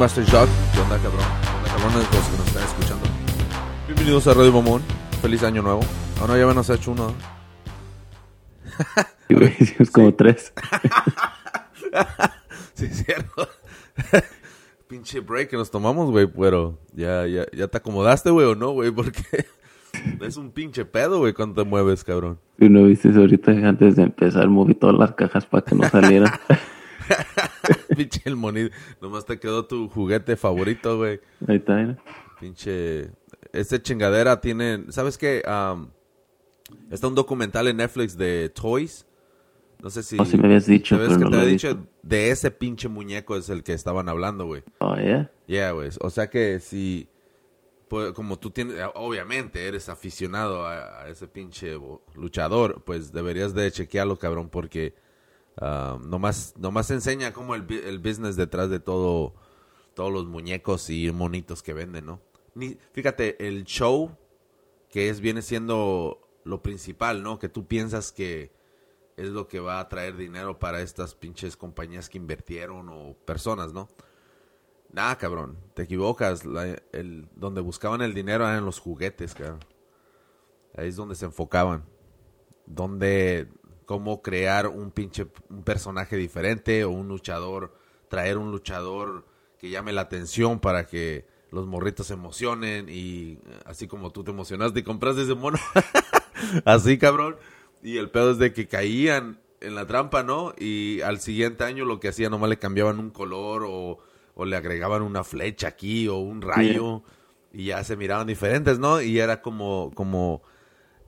Master Shock. ¿Qué onda, cabrón? ¿Qué onda, cabrones? Los que nos están escuchando. Bienvenidos a Radio Mamón. Feliz año nuevo. Ah, no, ya nos ha hecho uno. Sí, güey, hicimos como tres. sí, es cierto. Pinche break que nos tomamos, güey, pero ya, ya, ya te acomodaste, güey, o no, güey, porque es un pinche pedo, güey, cuando te mueves, cabrón. Si no viste ahorita antes de empezar, moví todas las cajas para que no salieran. Pinche el monito. Nomás te quedó tu juguete favorito, güey. Ahí está. Pinche. Este chingadera tiene. ¿Sabes qué? Am, está un documental en Netflix de Toys. No sé si. Oh, sí me habías dicho, ¿sabes que no te había dicho? De ese pinche muñeco es el que estaban hablando, güey. Oh, yeah. Yeah, güey. O sea que si. Pues, como tú tienes. Obviamente eres aficionado a, a ese pinche luchador. Pues deberías de chequearlo, cabrón, porque. Ah, nomás, enseña como el, el business detrás de todo. Todos los muñecos y monitos que venden, ¿no? Fíjate, el show que es viene siendo lo principal, ¿no? Que tú piensas que es lo que va a traer dinero para estas pinches compañías que invirtieron o personas, ¿no? Nah, cabrón, te equivocas. El, donde buscaban el dinero eran los juguetes, cabrón. Ahí es donde se enfocaban. Donde, cómo crear un pinche, un personaje diferente o un luchador, traer un luchador que llame la atención para que los morritos se emocionen y eh, así como tú te emocionaste y compraste ese mono. así, cabrón. Y el pedo es de que caían en la trampa, ¿no? Y al siguiente año lo que hacían nomás le cambiaban un color o, o le agregaban una flecha aquí o un rayo y ya se miraban diferentes, ¿no? Y era como, como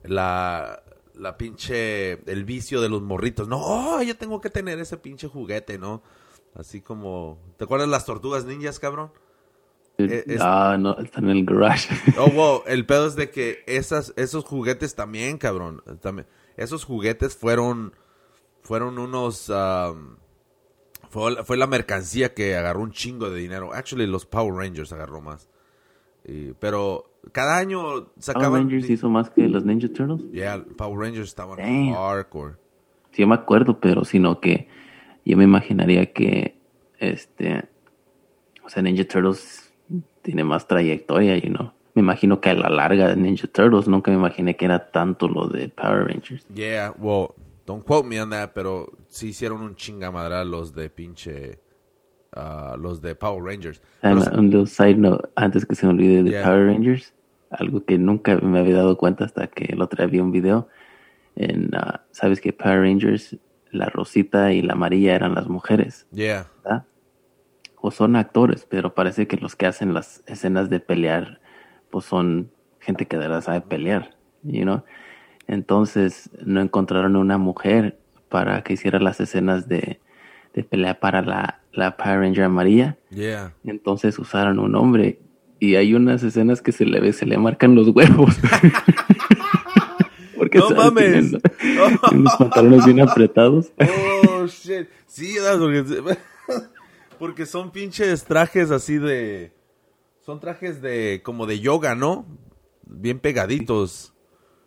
la, la pinche, el vicio de los morritos, ¿no? Oh, yo tengo que tener ese pinche juguete, ¿no? Así como, ¿te acuerdas las tortugas ninjas, cabrón? Eh, es- Ah, no, están en el garage. Oh, wow, el pedo es de que esas, esos juguetes también, cabrón. También, esos juguetes fueron, fueron unos, um, fue, fue la mercancía que agarró un chingo de dinero. Actually, los Power Rangers agarró más. Y- pero cada año Power sacaban... Rangers hizo más que los Ninja Turtles. Yeah, Power Rangers estaban Damn. hardcore. Sí, yo me acuerdo, pero sino que yo me imaginaría que este, o sea, Ninja Turtles tiene más trayectoria, you know. Me imagino que a la larga de Ninja Turtles nunca me imaginé que era tanto lo de Power Rangers. Yeah, well, don't quote me on that, pero sí hicieron un chingamadral los de pinche... ah, los de Power Rangers. And, Pero- little side note, antes que se me olvide de Yeah. Power Rangers, algo que nunca me había dado cuenta hasta que el otro día vi un video. En, ah, Sabes que Power Rangers, la rosita y la amarilla eran las mujeres, yeah. ¿verdad? O son actores, pero parece que los que hacen las escenas de pelear, pues son gente que de verdad sabe pelear, you know? Entonces no encontraron una mujer para que hiciera las escenas de, de pelea para la, la Power Ranger amarilla. Yeah. Entonces usaron un hombre y hay unas escenas que se le ve, se le marcan los huevos. Porque No ¿sabes? mames. Tienen, tienen unos pantalones bien apretados. Oh, shit. Sí, porque, porque son pinches trajes así de... Son trajes de... como de yoga, ¿no? Bien pegaditos.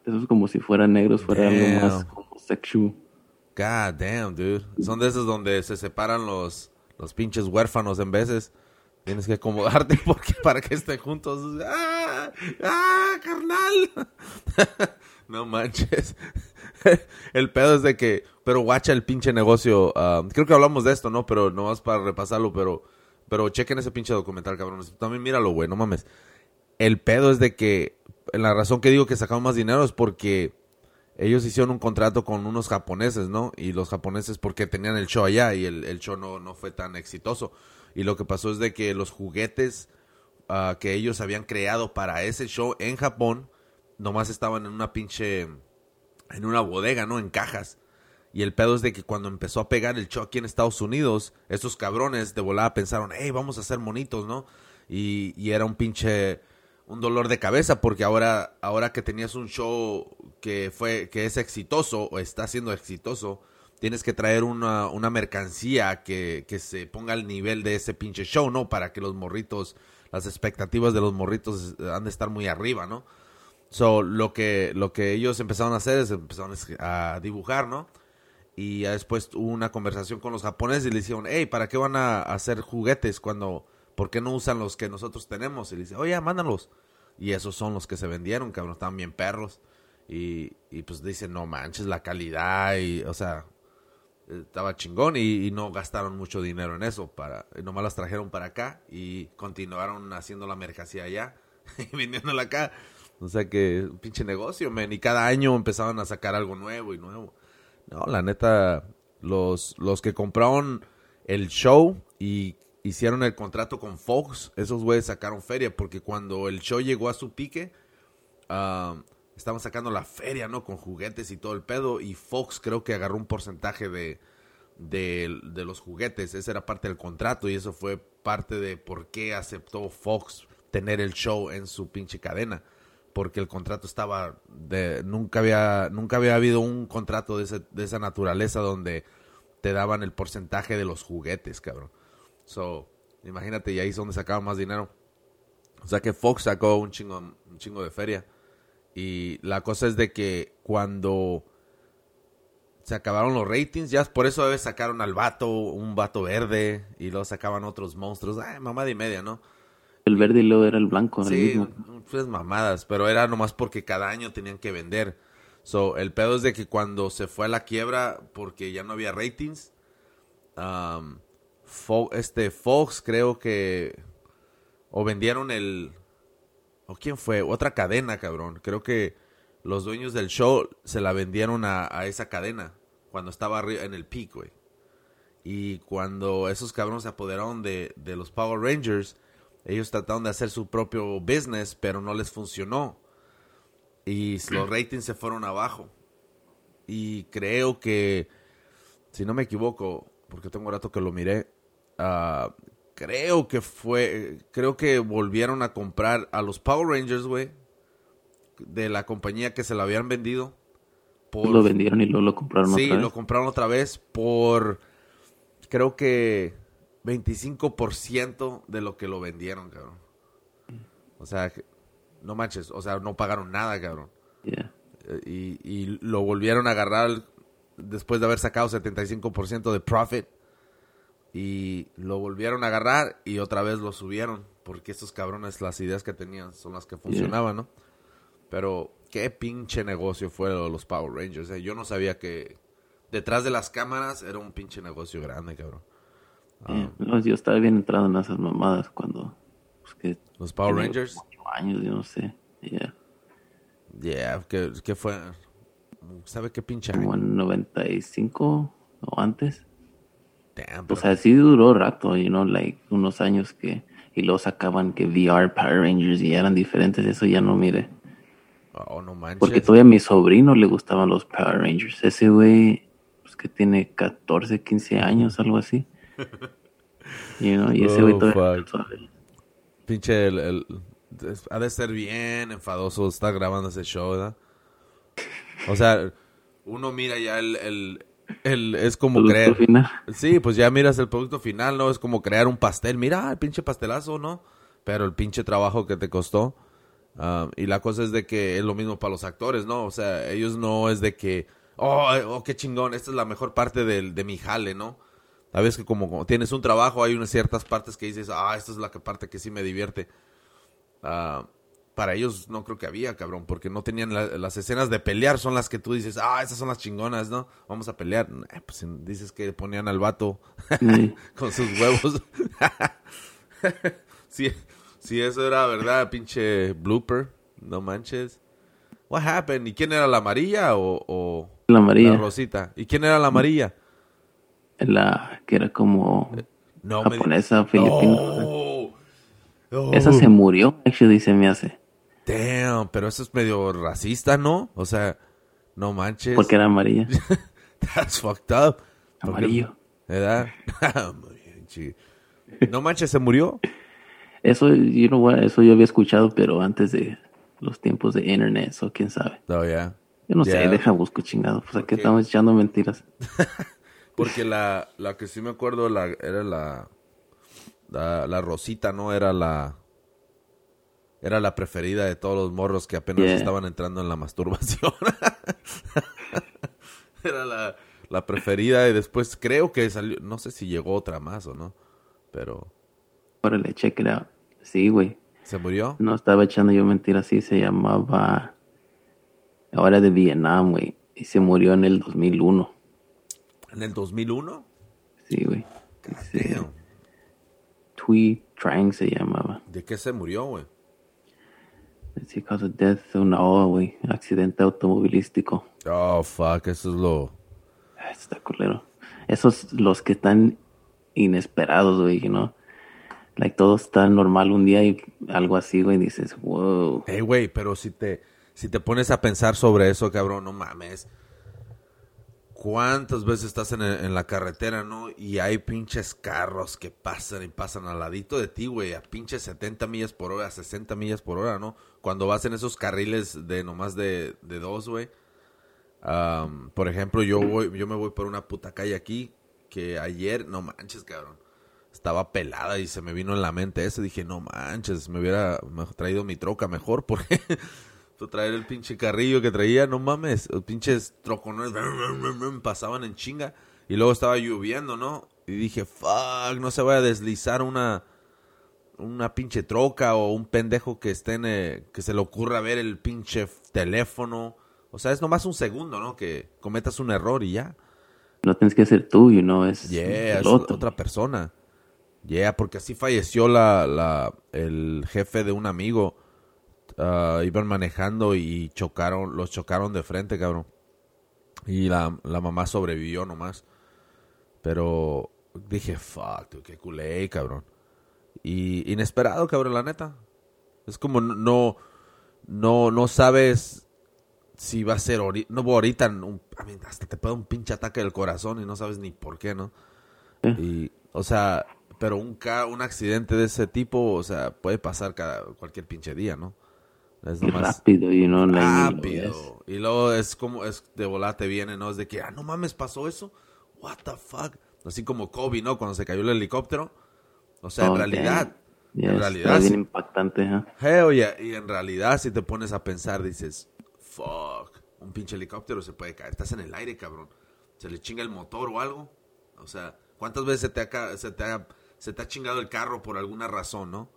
Eso es como si fueran negros, fuera algo más Damn. como sexual. God damn, dude. Son de esos donde se separan los, los pinches huérfanos en veces. Tienes que acomodarte porque para que estén juntos. ¡Ah! ¡Ah, carnal! no manches. El pedo es de que, pero guacha el pinche negocio. ah, creo que hablamos de esto, ¿no? Pero no más para repasarlo, pero, pero chequen ese pinche documental, cabrones. También míralo, güey, no mames. El pedo es de que, la razón que digo que sacaron más dinero es porque ellos hicieron un contrato con unos japoneses, ¿no? Y los japoneses porque tenían el show allá y el, el show no, no fue tan exitoso. Y lo que pasó es de que los juguetes ah, que ellos habían creado para ese show en Japón, nomás estaban en una pinche, en una bodega, ¿no? En cajas. Y el pedo es de que cuando empezó a pegar el show aquí en Estados Unidos, estos cabrones de volada pensaron, hey, vamos a hacer monitos, ¿no? Y, y era un pinche, un dolor de cabeza porque ahora, ahora que tenías un show que fue, que es exitoso o está siendo exitoso, tienes que traer una, una mercancía que, que se ponga al nivel de ese pinche show, ¿no? Para que los morritos, las expectativas de los morritos eh, han de estar muy arriba, ¿no? So, lo que, lo que ellos empezaron a hacer es empezaron a dibujar, ¿no? Y después hubo una conversación con los japoneses y le dijeron, hey, ¿para qué van a hacer juguetes cuando ¿por qué no usan los que nosotros tenemos? Y dice, oye, mándalos. Y esos son los que se vendieron, cabrón, estaban bien perros. Y, pues dicen, no manches, la calidad y, o sea, estaba chingón y, no gastaron mucho dinero en eso. Para, nomás las trajeron para acá y continuaron haciendo la mercancía allá y vendiéndola acá. O sea que, pinche negocio, men. Y cada año empezaban a sacar algo nuevo y nuevo. No, la neta, los, los que compraron el show y hicieron el contrato con Fox, esos güeyes sacaron feria, porque cuando el show llegó a su pique, uh, estaban sacando la feria, ¿no? Con juguetes y todo el pedo, y Fox creo que agarró un porcentaje de, de, los juguetes, esa era parte del contrato, y eso fue parte de por qué aceptó Fox tener el show en su pinche cadena porque el contrato estaba de nunca había nunca había habido un contrato de, ese, de esa naturaleza donde te daban el porcentaje de los juguetes, cabrón. So, imagínate, y ahí es donde sacaban más dinero. O sea que Fox sacó un chingo, un chingo de feria. Y la cosa es de que cuando se acabaron los ratings, ya por eso a veces sacaron al vato, un vato verde, y luego sacaban otros monstruos. Ay, mamada y media, ¿no? El verde y luego era el blanco. Sí, pues mamadas, pero era nomás porque cada año tenían que vender. So, el pedo es de que cuando se fue a la quiebra, porque ya no había ratings, um, este Fox creo que o vendieron el o quién fue otra cadena cabrón. Creo que los dueños del show se la vendieron a, esa cadena cuando estaba en el peak güey. Y cuando esos cabrones se apoderaron de, de los Power Rangers ellos trataron de hacer su propio business pero no les funcionó. Y los ratings se fueron abajo. Y creo que, si no me equivoco, porque tengo un rato que lo miré, uh, creo que fue, creo que volvieron a comprar a los Power Rangers, güey, de la compañía que se lo habían vendido. Por, lo vendieron y luego lo compraron otra vez. Sí, lo compraron otra vez por, creo que 25% de lo que lo vendieron, cabrón. O sea, no manches, o sea, no pagaron nada, cabrón. Eh, y, y, lo volvieron a agarrar después de haber sacado 75% de profit. Y lo volvieron a agarrar y otra vez lo subieron. Porque estos cabrones, las ideas que tenían son las que funcionaban, ¿no? Pero qué pinche negocio fue lo de los Power Rangers. Eh. Yo no sabía que detrás de las cámaras era un pinche negocio grande, cabrón. Ah. yo estaba bien entrado en esas mamadas cuando... Pues, los Power Rangers años, yo no sé. Yeah. Yeah, ¿qué, fue? ¿Sabe qué pinche año? Como en 95 o antes. Damn, O sea, sí duró rato, you know, like unos años que... Y luego sacaban que VR Power Rangers y eran diferentes, eso ya no mire. Oh, no manches. Porque todavía a mi sobrino le gustaban los Power Rangers. Ese güey, pues que tiene 14, 15 años, algo así. you know, y ese güey oh, todavía... Pinche el, ha de ser bien enfadoso estar grabando ese show, ¿verdad? O sea, uno mira ya el, el, es como crear. Final. Sí, pues ya miras el producto final, ¿no? Es como crear un pastel. Mira, el pinche pastelazo, ¿no? Pero el pinche trabajo que te costó. Um, y la cosa es de que es lo mismo para los actores, ¿no? O sea, ellos no es de que, oh, oh qué chingón, esta es la mejor parte de, de mi jale, ¿no? Sabes que como, tienes un trabajo, hay unas ciertas partes que dices, ah, esta es la parte que sí me divierte. Ah, para ellos no creo que había, cabrón, porque no tenían las escenas de pelear, son las que tú dices, ah, esas son las chingonas, ¿no? Vamos a pelear. Eh, pues dices que ponían al vato con sus huevos. si, si eso era verdad, pinche blooper, no manches. What happened? ¿Y quién era la amarilla o, la amarilla? La rosita. ¿Y quién era la amarilla? La que era como no, japonesa, filipina. Esa se murió, actually, se me hace. Damn, pero eso es medio racista, ¿no? O sea, no manches. Porque era amarilla. That's fucked up. Amarillo. ¿Verdad? no manches, ¿se murió? Eso, you know eso yo había escuchado, pero antes de los tiempos de internet, o quién sabe. Oh, yeah. Yo no sé, deja busco chingado. Pues aquí estamos echando mentiras. Porque la, la que sí me acuerdo la, era la la, Rosita, ¿no? Era la... Era la preferida de todos los morros que apenas estaban entrando en la masturbación. era la, la preferida y después creo que salió... No sé si llegó otra más o no, pero... órale, check it out. Sí, güey. ¿Se murió? No estaba echando yo mentiras, sí, se llamaba... Ahora de Vietnam, güey. Y se murió en el 2001. ¿En el 2001? Sí, güey. Tui Trang se llamaba. ¿De qué se murió, güey? Sí, causa death, una O, güey. Accidente automovilístico. Oh, fuck, eso es lo... Ah, Está culero. Esos los que están inesperados, güey, ¿no? Like todo está normal un día y algo así, güey, dices, wow. Hey, güey, pero si te, si te pones a pensar sobre eso, cabrón, no mames. ¿Cuántas veces estás en, en la carretera, no? Y hay pinches carros que pasan y pasan al ladito de ti, güey, a pinches 70 millas por hora, 60 millas por hora, ¿no? Cuando vas en esos carriles de nomás de, de dos, güey. Am, por ejemplo, yo voy, yo me voy por una puta calle aquí que ayer, no manches, cabrón. Estaba pelada y se me vino en la mente eso. Dije, no manches, me hubiera traído mi troca mejor porque traer el pinche carrillo que traía, no mames, los pinches trocones pasaban en chinga y luego estaba lloviendo, ¿no? Y dije, fuck, no se vaya a deslizar una una pinche troca o un pendejo que esté en, eh, que se le ocurra ver el pinche teléfono. O sea, es nomás un segundo, ¿no? Que cometas un error y ya. No tienes que ser tú, you know, es Yeah, es otra persona. Yeah, porque así falleció la, la, el jefe de un amigo. Ah, iban manejando y chocaron, los chocaron de frente, cabrón. Y la, la mamá sobrevivió nomás. Pero dije, fuck, dude, qué culé, cabrón. Y inesperado, cabrón, la neta. Es como no, no, no, sabes si va a ser ahorita. No, ahorita, un- I mean, hasta te puede un pinche ataque del corazón y no sabes ni por qué, ¿no? Y, o sea, pero un, ca- un accidente de ese tipo, o sea, puede pasar cada, cualquier pinche día, ¿no? Es Y nomás rápido, ni lo ves. rápido. Y luego es como, es de volate viene, ¿no? Es de que, ah, no mames, pasó eso. What the fuck? Así como Kobe, ¿no? Cuando se cayó el helicóptero. O sea, en realidad. Yeah, en realidad, bien impactante, ¿eh? Hell yeah. Y en realidad, si te pones a pensar, dices, fuck, un pinche helicóptero se puede caer. Estás en el aire, cabrón. Se le chinga el motor o algo. O sea, ¿cuántas veces se te ha, ca- se te ha, se te ha chingado el carro por alguna razón, no?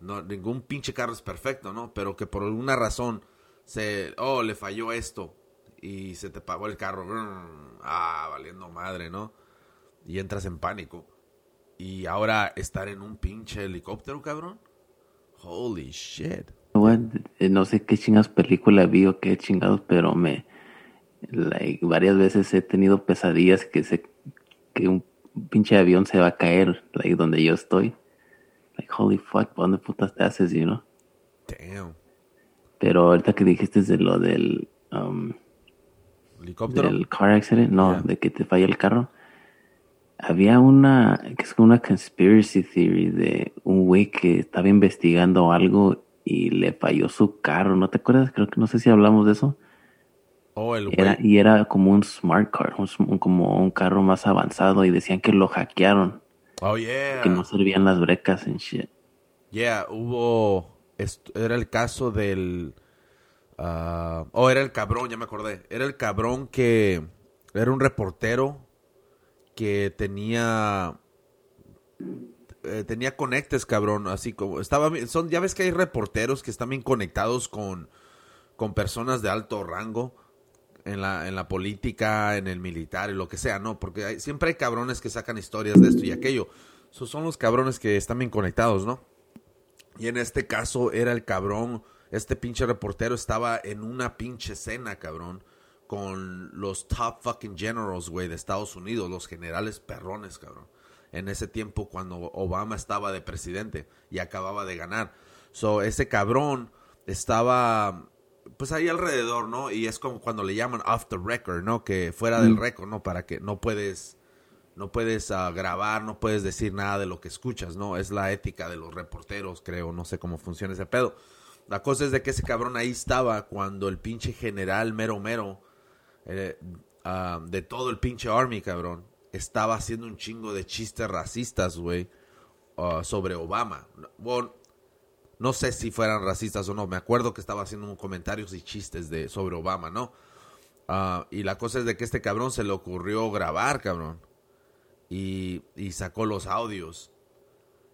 No, ningún pinche carro es perfecto, ¿no? Pero que por alguna razón se, oh, le falló esto y se te pagó el carro. Ah, valiendo madre, ¿no? Y entras en pánico. Y ahora estar en un pinche helicóptero, cabrón. Holy shit. Eh, No sé qué chingas película vi o qué chingados, pero me varias veces he tenido pesadillas que se que un pinche avión se va a caer like donde yo estoy. Like holy fuck, ¿para dónde putas te haces, you know? Damn. Pero ahorita que dijiste de lo del um, ¿Helicóptero? del car accident, no, Yeah. de que te falla el carro. Había una, que es como una conspiracy theory de un güey que estaba investigando algo y le falló su carro. ¿No te acuerdas? Creo que no sé si hablamos de eso. Oh, el Era, y era como un smart car, un como un carro más avanzado y decían que lo hackearon, Oh, yeah. que no servían las brecas en shit. Yeah, hubo. Era el caso del. ah, oh, era el cabrón, ya me acordé. Era el cabrón que. Era un reportero que tenía. eh, tenía conectes, cabrón. Así como. Estaba. Son, ya ves que hay reporteros que están bien conectados con. Con personas de alto rango. En la, en la política, en el militar, y lo que sea, ¿no? Porque siempre hay cabrones que sacan historias de esto y aquello. Esos son los cabrones que están bien conectados, ¿no? Y en este caso era el cabrón, este pinche reportero estaba en una pinche cena, cabrón, con los top fucking generals, güey, de Estados Unidos, los generales perrones, cabrón. En ese tiempo cuando Obama estaba de presidente y acababa de ganar. So, ese cabrón estaba pues ahí alrededor, ¿no? Y es como cuando le llaman off the record, ¿no? Que fuera del récord, ¿no? Para que no puedes no puedes ah, grabar, no puedes decir nada de lo que escuchas, ¿no? Es la ética de los reporteros, creo, no sé cómo funciona ese pedo. La cosa es de que ese cabrón ahí estaba cuando el pinche general mero mero eh, ah, de todo el pinche army, cabrón, estaba haciendo un chingo de chistes racistas, güey, ah, sobre Obama. Bueno, no sé si fueran racistas o no, me acuerdo que estaba haciendo comentarios y chistes de sobre Obama, ¿no? Ah, y la cosa es de que este cabrón se le ocurrió grabar, cabrón y, y sacó los audios.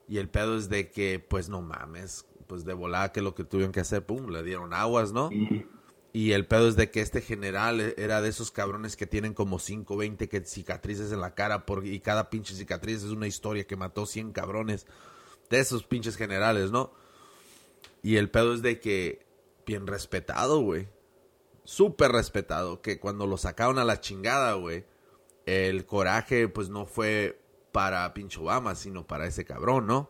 Y el pedo es de que, pues no mames, pues de volada que lo que tuvieron que hacer, pum, le dieron aguas, ¿no? Y el pedo es de que este general era de esos cabrones que tienen como 5, 20 que cicatrices en la cara por, y cada pinche cicatriz es una historia que mató 100 cabrones de esos pinches generales, ¿no? Y el pedo es de que bien respetado, güey. Súper respetado, que cuando lo sacaron a la chingada, güey, el coraje pues no fue para pinche Obama, sino para ese cabrón, ¿no?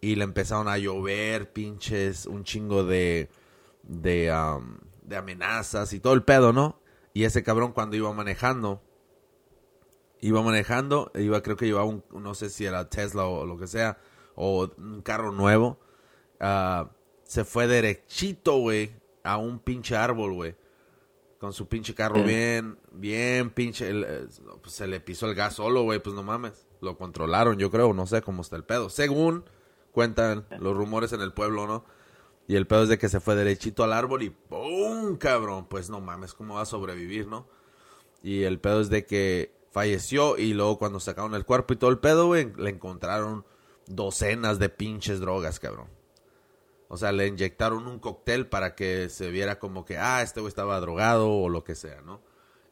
Y le empezaron a llover pinches un chingo de de, de amenazas y todo el pedo, ¿no? Y ese cabrón cuando iba manejando, iba manejando, iba creo que llevaba un, no sé si era Tesla o lo que sea, o un carro nuevo, ah, se fue derechito, güey, a un pinche árbol, güey. Con su pinche carro bien, bien pinche, eh, pues se le pisó el gas solo, güey, pues no mames. Lo controlaron, yo creo, no sé cómo está el pedo. Según cuentan los rumores en el pueblo, ¿no? Y el pedo es de que se fue derechito al árbol y ¡pum! cabrón. Pues no mames, ¿cómo va a sobrevivir, no? Y el pedo es de que falleció y luego cuando sacaron el cuerpo y todo el pedo, güey, le encontraron docenas de pinches drogas, cabrón. O sea, le inyectaron un cóctel para que se viera como que, ah, este güey estaba drogado o lo que sea, ¿no?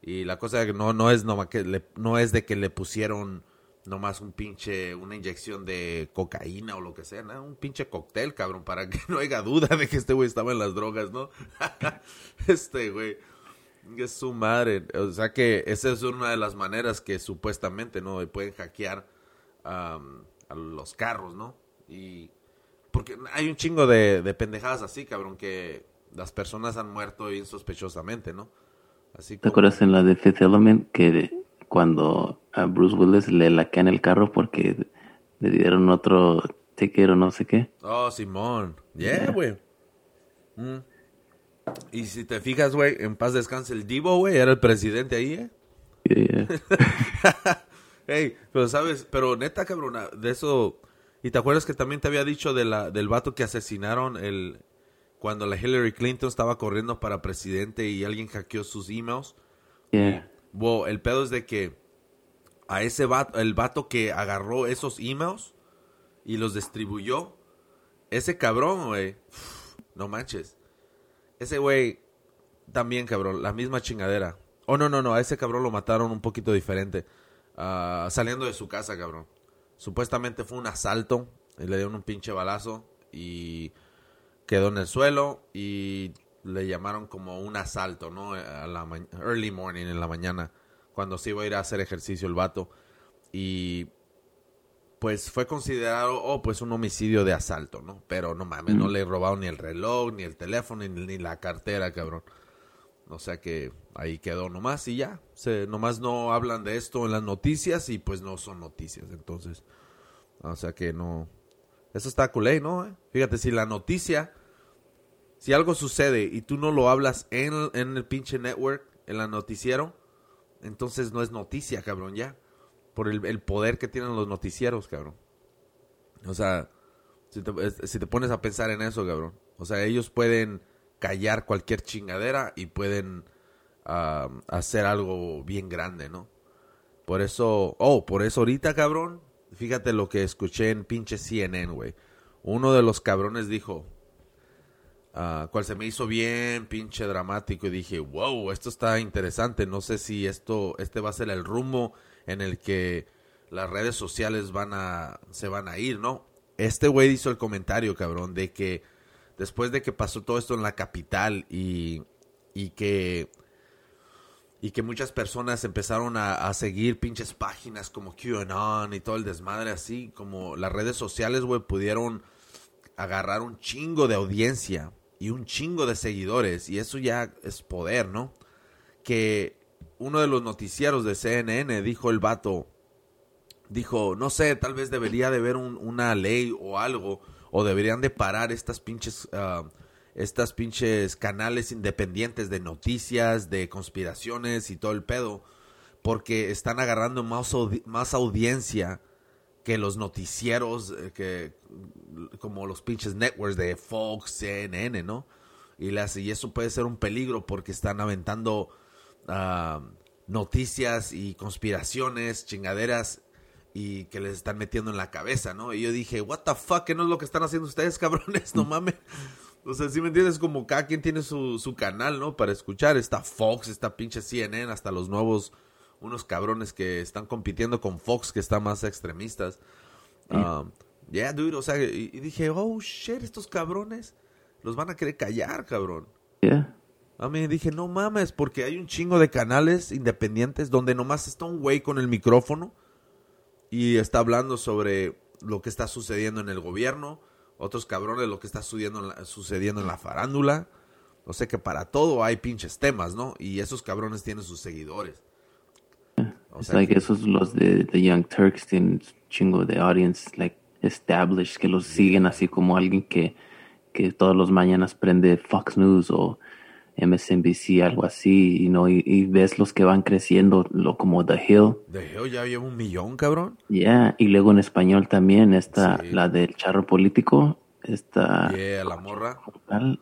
Y la cosa que no, no, es, no, que no es de que le pusieron nomás un pinche, una inyección de cocaína o lo que sea, ¿no? Un pinche cóctel, cabrón, para que no haya duda de que este güey estaba en las drogas, ¿no? este güey es su madre. O sea que esa es una de las maneras que supuestamente, ¿no? Pueden hackear a los carros, ¿no? Y porque hay un chingo de, de pendejadas así, cabrón, que las personas han muerto insospechosamente, ¿no? Así ¿Te acuerdas en la de Fifth Element que cuando a Bruce Willis le laquean el carro porque le dieron otro ticket o no sé qué? Oh, Simón. Yeah, güey. Mm. Y si te fijas, güey, en paz descanse el Divo, güey, era el presidente ahí, ¿eh? Yeah. hey, pero sabes, pero neta, cabrona, de eso... ¿Y te acuerdas que también te había dicho de la, del vato que asesinaron el, cuando la Hillary Clinton estaba corriendo para presidente y alguien hackeó sus emails? Yeah. Wow, el pedo es de que a ese vato, el vato que agarró esos emails y los distribuyó, ese cabrón, güey, no manches. Ese güey, también cabrón, la misma chingadera. Oh, no, no, no, a ese cabrón lo mataron un poquito diferente. Ah, saliendo de su casa, cabrón. Supuestamente fue un asalto, y le dieron un pinche balazo y quedó en el suelo y le llamaron como un asalto, ¿no? A la early morning, en la mañana, cuando se iba a ir a hacer ejercicio el vato. Y pues fue considerado, oh, pues un homicidio de asalto, ¿no? Pero no mames, no le robaron ni el reloj, ni el teléfono, ni, la cartera, cabrón. O sea que ahí quedó nomás y ya. Se, nomás no hablan de esto en las noticias y pues no son noticias. Entonces, o sea que no. Eso está culé, ¿no? Fíjate, si la noticia si algo sucede y tú no lo hablas en, en el pinche network, en la noticiero, entonces no es noticia, cabrón, ya. Por el, el poder que tienen los noticieros, cabrón. O sea, si te, si te, pones a pensar en eso, cabrón. O sea, ellos pueden callar cualquier chingadera y pueden hacer algo bien grande, ¿no? Por eso, oh, por eso ahorita, cabrón, fíjate lo que escuché en pinche CNN, güey. Uno de los cabrones dijo, uh, cual se me hizo bien pinche dramático y dije, wow, esto está interesante, no sé si esto, este va a ser el rumbo en el que las redes sociales van a, se van a ir, ¿no? Este güey hizo el comentario, cabrón, de que después de que pasó todo esto en la capital y, y que y que muchas personas empezaron a, seguir pinches páginas como QAnon y todo el desmadre así, como las redes sociales, güey, pudieron agarrar un chingo de audiencia y un chingo de seguidores, y eso ya es poder, ¿no? Que uno de los noticieros de CNN dijo el vato, dijo, no sé, tal vez debería de haber una ley o algo, o deberían de parar estas pinches, uh, estas pinches canales independientes de noticias, de conspiraciones y todo el pedo, porque están agarrando más, más audiencia que los noticieros, eh, que como los pinches networks de Fox, CNN, ¿no? Y, las, y eso puede ser un peligro porque están aventando ah, noticias y conspiraciones, chingaderas y que les están metiendo en la cabeza, ¿no? Y yo dije, what the fuck, ¿qué no es lo que están haciendo ustedes, cabrones? No mames. O sea, si me entiendes, como cada quien tiene su, su canal, ¿no? Para escuchar. Está Fox, está pinche CNN, hasta los nuevos, unos cabrones que están compitiendo con Fox, que están más extremistas. Um, yeah, dude, o sea, y, y, dije, oh, shit, estos cabrones los van a querer callar, cabrón. Yeah. A mí dije, no mames, porque hay un chingo de canales independientes donde nomás está un güey con el micrófono y está hablando sobre lo que está sucediendo en el gobierno, otros cabrones lo que está sucediendo en la, sucediendo en la farándula. O sea que para todo hay pinches temas, ¿no? Y esos cabrones tienen sus seguidores. O sea like que... esos los de, de Young Turks tienen chingo de audience, like established, que los siguen así como alguien que, que todos los mañanas prende Fox News o MSNBC, algo así, y, ¿no? Y, y, ves los que van creciendo, lo como The Hill. The Hill ya lleva un millón, cabrón. Ya, yeah. y luego en español también está sí. la del charro político, esta... Yeah, la morra. Algo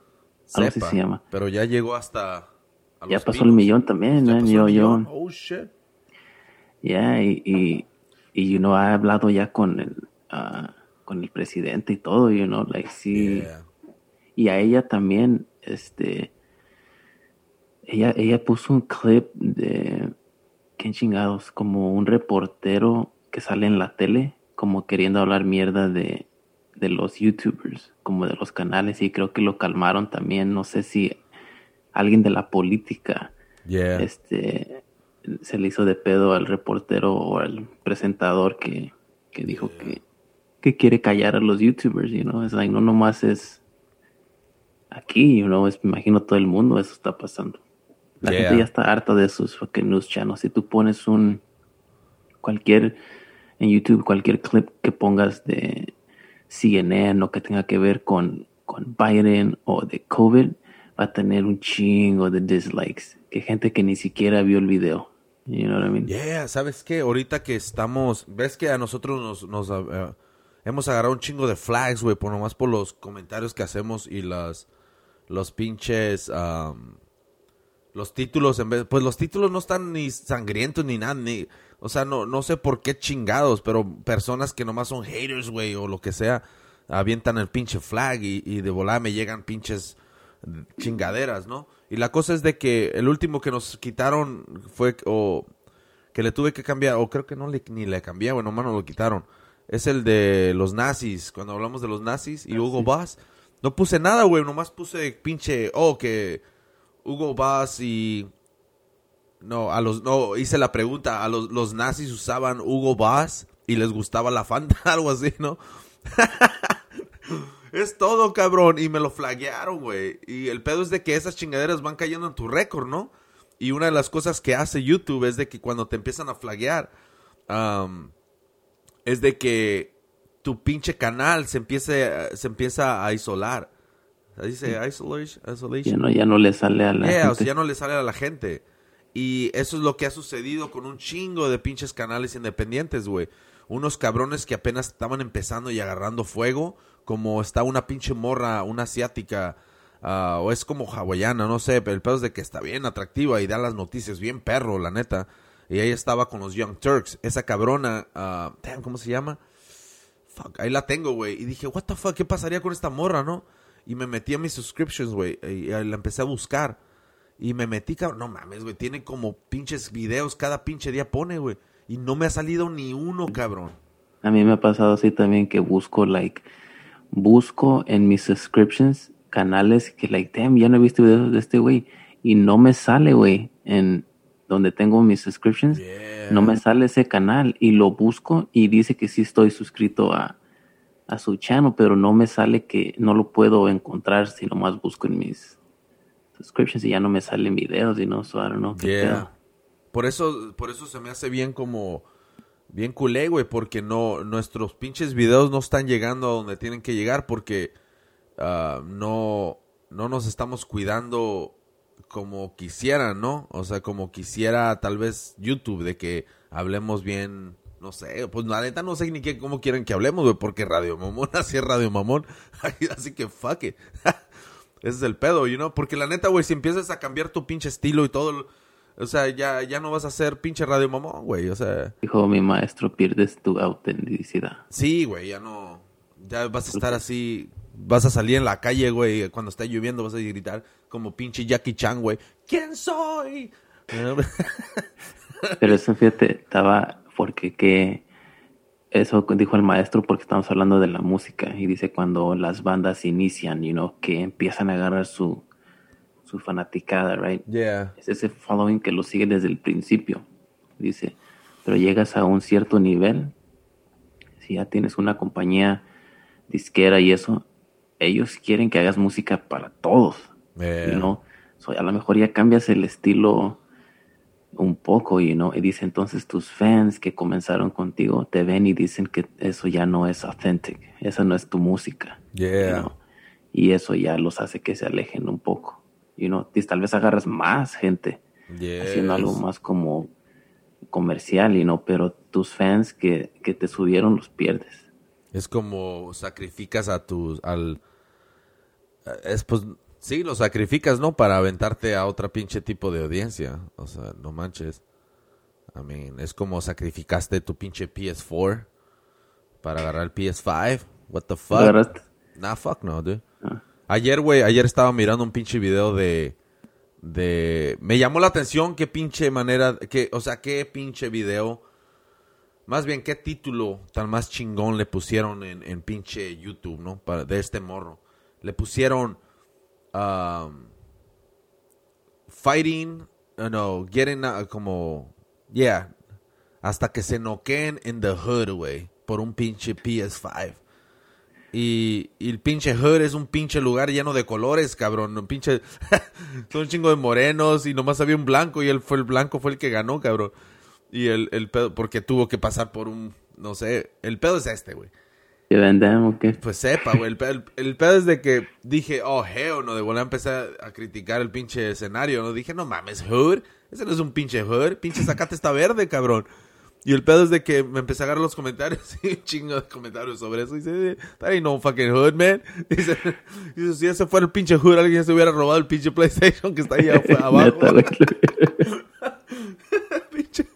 así se llama. Pero ya llegó hasta... ya pasó pinos. el millón también, ya man. Yo, yo... Oh, shit. Ya, yeah, y, y, y, you know, ha hablado ya con el, uh, con el presidente y todo, you know, like, sí. Yeah. Y a ella también, este ella, ella puso un clip de, ¿qué chingados? Como un reportero que sale en la tele, como queriendo hablar mierda de, de los youtubers, como de los canales, y creo que lo calmaron también. No sé si alguien de la política yeah. este, se le hizo de pedo al reportero o al presentador que, que dijo Yeah. que, que quiere callar a los youtubers, you know? Es like, no nomás es aquí, you know? Es, me imagino todo el mundo eso está pasando. La Yeah. gente ya está harta de sus fucking news channels. Si tú pones un cualquier en YouTube, cualquier clip que pongas de CNN o que tenga que ver con, con Biden o de COVID, va a tener un chingo de dislikes. Que gente que ni siquiera vio el video. You know what I mean? Yeah, ¿sabes qué? Ahorita que estamos... ¿Ves que a nosotros nos... nos uh, hemos agarrado un chingo de flags, güey, por nomás por los comentarios que hacemos y las... Los pinches... Um, los títulos en vez... Pues los títulos no están ni sangrientos ni nada, ni... O sea, no, no sé por qué chingados, pero personas que nomás son haters, güey, o lo que sea, avientan el pinche flag y, y de volada me llegan pinches chingaderas, ¿no? Y la cosa es de que el último que nos quitaron fue, o que le tuve que cambiar, o creo que no le, ni le cambié, bueno, nomás nos lo quitaron. Es el de los nazis, cuando hablamos de los nazis y Hugo Boss. No puse nada, güey, nomás puse pinche, oh, que Hugo Boss y... No, a los, no, hice la pregunta, a los, los nazis usaban Hugo Boss y les gustaba la Fanta, algo así, ¿no? es todo, cabrón, y me lo flaguearon, güey. Y el pedo es de que esas chingaderas van cayendo en tu récord, ¿no? Y una de las cosas que hace YouTube es de que cuando te empiezan a flaguear, es de que tu pinche canal se empiece, se empieza a isolar. Dice isolation. isolation. Ya no, ya no le sale a la Yeah, gente. o sea, ya no le sale a la gente. Y eso es lo que ha sucedido con un chingo de pinches canales independientes, güey. Unos cabrones que apenas estaban empezando y agarrando fuego, como está una pinche morra, una asiática, uh, o es como hawaiana, no sé, pero el pedo es de que está bien atractiva y da las noticias bien perro, la neta. Y ella estaba con los Young Turks. Esa cabrona, uh, damn, ¿cómo se llama? Fuck, ahí la tengo, güey. Y dije, what the fuck, ¿qué pasaría con esta morra, no? Y me metí a mis subscriptions, güey, y, y la empecé a buscar. Y me metí, cabrón, no mames, güey, tiene como pinches videos, cada pinche día pone, güey. Y no me ha salido ni uno, cabrón. A mí me ha pasado así también que busco, like, busco en mis subscriptions canales que, like, damn, ya no he visto videos de este güey. Y no me sale, güey, en donde tengo mis subscriptions. Yeah. No me sale ese canal. Y lo busco y dice que sí estoy suscrito a, a su channel, pero no me sale que no lo puedo encontrar si nomás busco en mis subscriptions y ya no me salen videos y no, so I don't know qué Yeah. pedo. Por eso, por eso se me hace bien como bien culé, güey, porque no nuestros pinches videos no están llegando a donde tienen que llegar porque ah, no no nos estamos cuidando como quisieran, ¿no? O sea, como quisiera tal vez YouTube de que hablemos bien, no sé, pues la neta no sé ni qué cómo quieren que hablemos, güey, porque Radio Mamón así es Radio Mamón, así que fuck it. Ese es el pedo, you know, porque la neta, güey, si empiezas a cambiar tu pinche estilo y todo O sea, ya, ya no vas a ser pinche radio mamón, güey. O sea. Dijo mi maestro, pierdes tu autenticidad. Sí, güey, ya no. Ya vas a estar así. Vas a salir en la calle, güey. Cuando esté lloviendo vas a gritar como pinche Jackie Chan, güey. ¿Quién soy? Pero eso, fíjate, estaba porque que eso dijo el maestro porque estamos hablando de la música y dice cuando las bandas inician, you know, que empiezan a agarrar su su fanaticada, right? Yeah. Es ese following que lo sigue desde el principio. Dice, pero llegas a un cierto nivel, si ya tienes una compañía disquera y eso, ellos quieren que hagas música para todos. Yeah. You know? So, a lo mejor ya cambias el estilo un poco, you know? y dice entonces tus fans que comenzaron contigo te ven y dicen que eso ya no es authentic, esa no es tu música. you Yeah. know? Y eso ya los hace que se alejen un poco. You know? Y tal vez agarras más gente haciendo algo más como comercial, you know? pero tus fans que, que te subieron los pierdes. Es como sacrificas a tus al es pues sí, lo sacrificas, ¿no? Para aventarte a otra pinche tipo de audiencia. O sea, no manches. I mean, es como sacrificaste tu pinche PS4 para agarrar el PS5. What the ¿Lo fuck? agarraste? Nah, fuck no, dude. Ah. Ayer, güey, ayer estaba mirando un pinche video de de me llamó la atención qué pinche manera que, o sea, qué pinche video más bien, ¿qué título tan más chingón le pusieron en, en pinche YouTube, no? Para, de este morro. Le pusieron um, Fighting, uh, no, Getting, uh, como, yeah, hasta que se noqueen in the hood, güey, por un pinche PS5. Y, y el pinche hood es un pinche lugar lleno de colores, cabrón. Un pinche. Son un chingo de morenos y nomás había un blanco y él fue el blanco, fue el que ganó, cabrón. Y el, el pedo, porque tuvo que pasar por un. No sé. El pedo es este, güey. ¿Que o qué? Pues sepa, güey. El pedo, el, el pedo es de que dije, oh, hell, no. De volver a empezar a criticar el pinche escenario, ¿no? Dije, no mames, hood. Ese no es un pinche hood. Pinche zacate está verde, cabrón. Y el pedo es de que me empecé a agarrar los comentarios y un chingo de comentarios sobre eso. Y dice, that ain't no fucking hood, man. Dice, dice, si ese fuera el pinche hood, alguien se hubiera robado el pinche PlayStation que está ahí abajo. Pinche-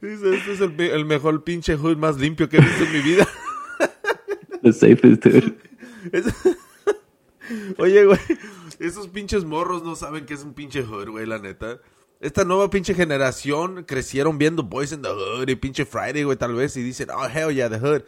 Dice, este es el, el mejor pinche hood más limpio que he visto en mi vida. The safest dude. Es- Oye, güey, esos pinches morros no saben que es un pinche hood, güey, la neta. Esta nueva pinche generación crecieron viendo Boys in the Hood y pinche Friday, güey, tal vez, y dicen, oh, hell yeah, the hood.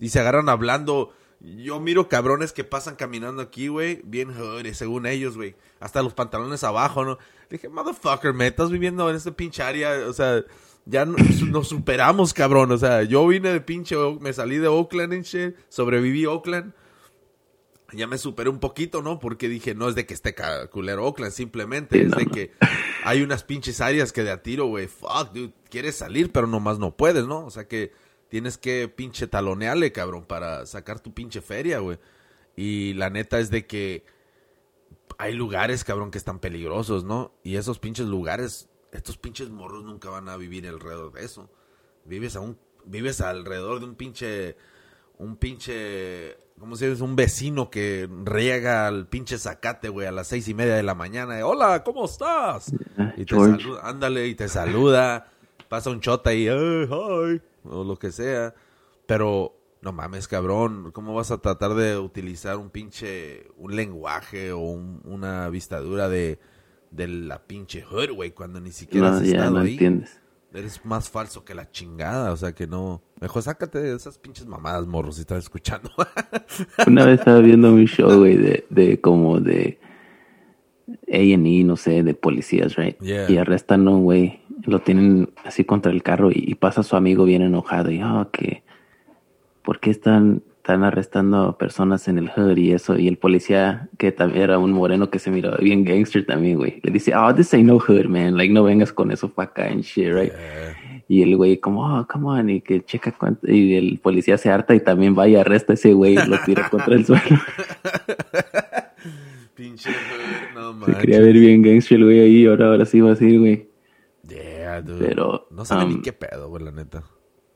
Y se agarran hablando. Yo miro cabrones que pasan caminando aquí, güey, bien hood, según ellos, güey. Hasta los pantalones abajo, ¿no? Dije, motherfucker, me estás viviendo en este pinche área, o sea, ya no- nos superamos, cabrón. O sea, yo vine de pinche, me salí de Oakland and shit, sobreviví Oakland ya me superé un poquito, ¿no? Porque dije, no es de que esté culero Oakland, simplemente Sí, es no, de no. que hay unas pinches áreas que de a tiro, güey, fuck, dude, quieres salir, pero nomás no puedes, ¿no? O sea que tienes que pinche talonearle, cabrón, para sacar tu pinche feria, güey. Y la neta es de que hay lugares, cabrón, que están peligrosos, ¿no? Y esos pinches lugares, estos pinches morros nunca van a vivir alrededor de eso. Vives a un, vives alrededor de un pinche, un pinche, ¿cómo se dice? Un vecino que riega al pinche zacate, güey, a las seis y media de la mañana. Hola, ¿cómo estás? Y te saluda, ándale, y te saluda. Pasa un chota y, "Hey, hi", o lo que sea. Pero, no mames, cabrón, ¿cómo vas a tratar de utilizar un pinche, un lenguaje o un- una vistadura de, de la pinche hood, güey, cuando ni siquiera No, has estado no ahí? entiendes. Eres más falso que la chingada, o sea que no. Mejor sácate de esas pinches mamadas, morros, si estás escuchando. Una vez estaba viendo un show, güey, de, de como de A&E, no sé, de policías, right? Yeah. Y arrestan a un güey, lo tienen así contra el carro y, y pasa su amigo bien enojado y, oh, que, ¿por qué están, están arrestando personas en el hood y eso? Y el policía, que también era un moreno que se miraba bien gangster también, güey, le dice, oh, this ain't no hood, man, like, no vengas con eso para acá and shit, right? Y el güey como, oh, come on, y que checa cuánto, y el policía se harta y también va y arresta a ese güey y lo tira contra el suelo. pinche hood, no Se manches. quería ver bien gangster el güey ahí, ahora, ahora sí va a ir, güey. Yeah, dude. Pero, no sabe ni um, qué pedo, güey, la neta.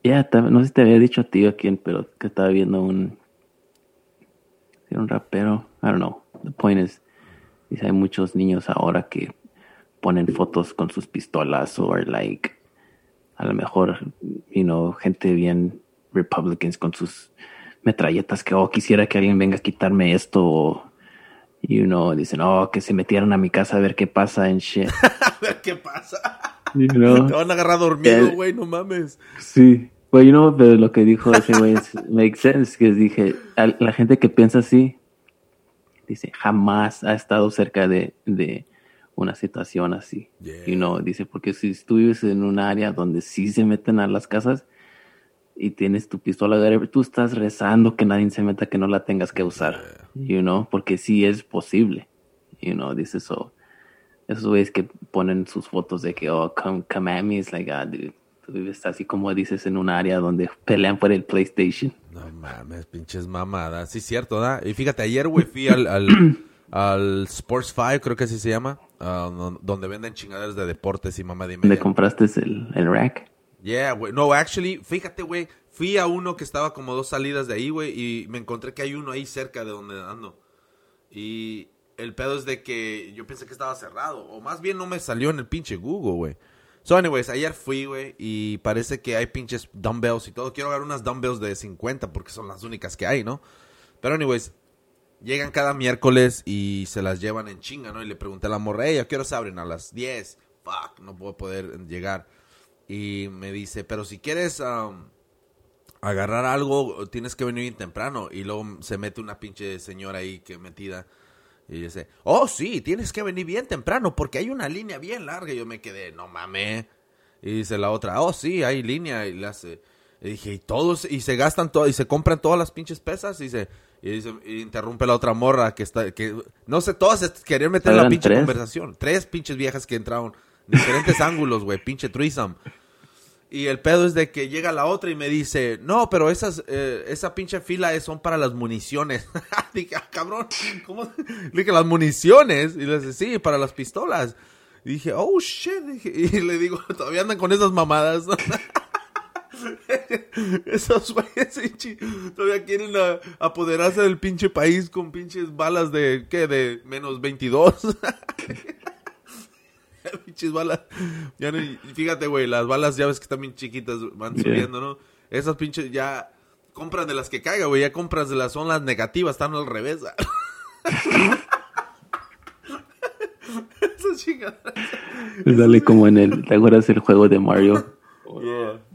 Ya, ta- no sé si te había dicho a ti o a quién, pero que estaba viendo un, un rapero, I don't know, the point is, dice, hay muchos niños ahora que ponen fotos con sus pistolas o like a lo mejor, you know, gente bien Republicans con sus metralletas que, oh, quisiera que alguien venga a quitarme esto o, you know, dicen, oh, que se metieran a mi casa a ver qué pasa en shit. a ver qué pasa. You know? Te van a agarrar dormido, güey, no mames. Sí. Bueno, you know, pero lo que dijo ese güey make sense, que dije, la gente que piensa así, dice, jamás ha estado cerca de, de una situación así. Y no, dice, porque si tú vives en un área donde sí se meten a las casas y tienes tu pistola, tú estás rezando que nadie se meta, que no la tengas que usar, you know, porque sí es posible, you know, dice eso. Esos güeyes que ponen sus fotos de que, oh, come, come at me, es like, ah, dude, tú vives así como dices en un área donde pelean por el PlayStation. No mames, pinches mamadas. Sí, cierto, ¿verdad? Y fíjate, ayer, güey, fui al, al, al Sports 5, creo que así se llama. Uh, donde venden chingaderas de deportes y mamá de ¿Dónde compraste el, el rack? Yeah, güey. No, actually, fíjate, güey. Fui a uno que estaba como dos salidas de ahí, güey. Y me encontré que hay uno ahí cerca de donde ando. Y el pedo es de que yo pensé que estaba cerrado. O más bien no me salió en el pinche Google, güey. So, anyways, ayer fui, güey. Y parece que hay pinches dumbbells y todo. Quiero agarrar unas dumbbells de 50 porque son las únicas que hay, ¿no? Pero, anyways, llegan cada miércoles y se las llevan en chinga, ¿no? Y le pregunté a la morra, hey, ¿a qué abren? A las 10. Fuck, no puedo poder llegar. Y me dice, pero si quieres um, agarrar algo, tienes que venir temprano. Y luego se mete una pinche señora ahí que metida. Y dice, oh, sí, tienes que venir bien temprano porque hay una línea bien larga. Y yo me quedé, no mames. Y dice la otra, oh, sí, hay línea. Y le hace... Y dije, y todos, y se gastan todo, y se compran todas las pinches pesas. Y dice, y, dice, interrumpe la otra morra que está, que no sé, todas querían meter la pinche conversación. Tres pinches viejas que entraron, diferentes ángulos, güey, pinche threesome. Y el pedo es de que llega la otra y me dice, no, pero esas, eh, esa pinche fila son para las municiones. dije, ah, cabrón, ¿cómo? dije, las municiones. Y le dice, sí, para las pistolas. Y dije, oh, shit. y le digo, todavía andan con esas mamadas. Esos güeyes todavía quieren apoderarse del pinche país con pinches balas de, ¿qué? De menos 22. pinches balas. Ya fíjate, güey, las balas ya ves que están bien chiquitas, van subiendo, ¿no? Esas pinches ya compran de las que caiga, güey, ya compras de las son las negativas, están al revés. Esas chingadas. Dale como en el, ¿te acuerdas el juego de Mario?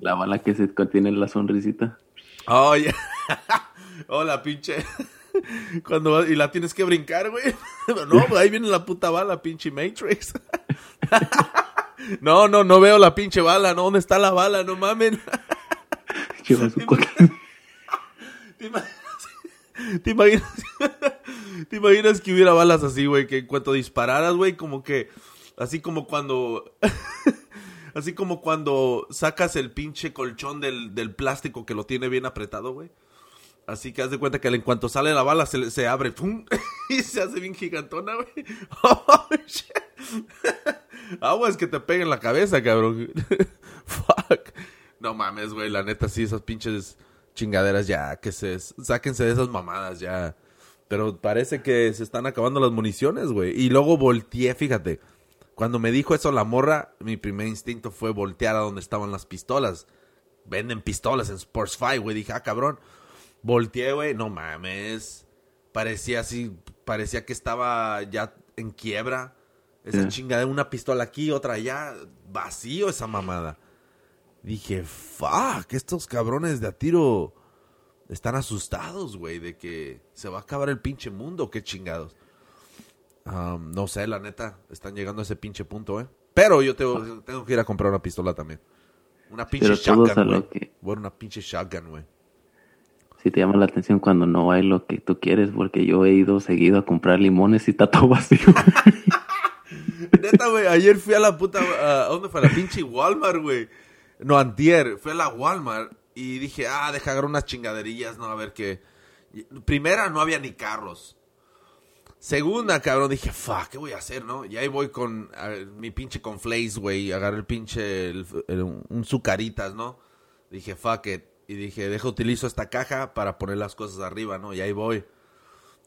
La bala que se contiene la sonrisita. Oh, yeah. oh, la pinche. Cuando y la tienes que brincar, güey. no, pues ahí viene la puta bala, pinche Matrix. no, no, no veo la pinche bala. No, ¿dónde está la bala? No mamen. Lleva su ¿Te imaginas? ¿Te imaginas? ¿Te imaginas que hubiera balas así, güey? Que en cuanto dispararas, güey, como que. Así como cuando. Así como cuando sacas el pinche colchón del, del plástico que lo tiene bien apretado, güey. Así que haz de cuenta que en cuanto sale la bala se, se abre ¡pum! y se hace bien gigantona, güey. Oh, Agua es que te peguen la cabeza, cabrón. Fuck. No mames, güey. La neta, sí, esas pinches chingaderas ya, que se... Sáquense de esas mamadas ya. Pero parece que se están acabando las municiones, güey. Y luego volteé, fíjate. Cuando me dijo eso la morra, mi primer instinto fue voltear a donde estaban las pistolas. Venden pistolas en Sports 5, güey. Dije, ah, cabrón. Volteé, güey. No mames. Parecía así, parecía que estaba ya en quiebra. Esa chingada una pistola aquí, otra allá. Vacío esa mamada. Dije, fuck, estos cabrones de a tiro están asustados, güey, de que se va a acabar el pinche mundo. Qué chingados no sé, la neta, están llegando a ese pinche punto, ¿eh? Pero yo tengo, tengo que ir a comprar una pistola también. Una pinche shotgun, güey. Bueno, una pinche shotgun, güey. Si te llama la atención cuando no hay lo que tú quieres, porque yo he ido seguido a comprar limones y está todo vacío. Neta, güey, ayer fui a la puta... ¿A dónde fue? La pinche Walmart, güey. No, antier. Fui a la Walmart y dije, ah, deja agarrar unas chingaderillas, ¿no? A ver qué... Primera, no había ni carros. Segunda, cabrón, dije, fuck, ¿qué voy a hacer, no? Y ahí voy con mi pinche con güey. Agarré el pinche, un sucaritas, ¿no? Dije, fuck it. Y dije, deja, utilizo esta caja para poner las cosas arriba, ¿no? Y ahí voy.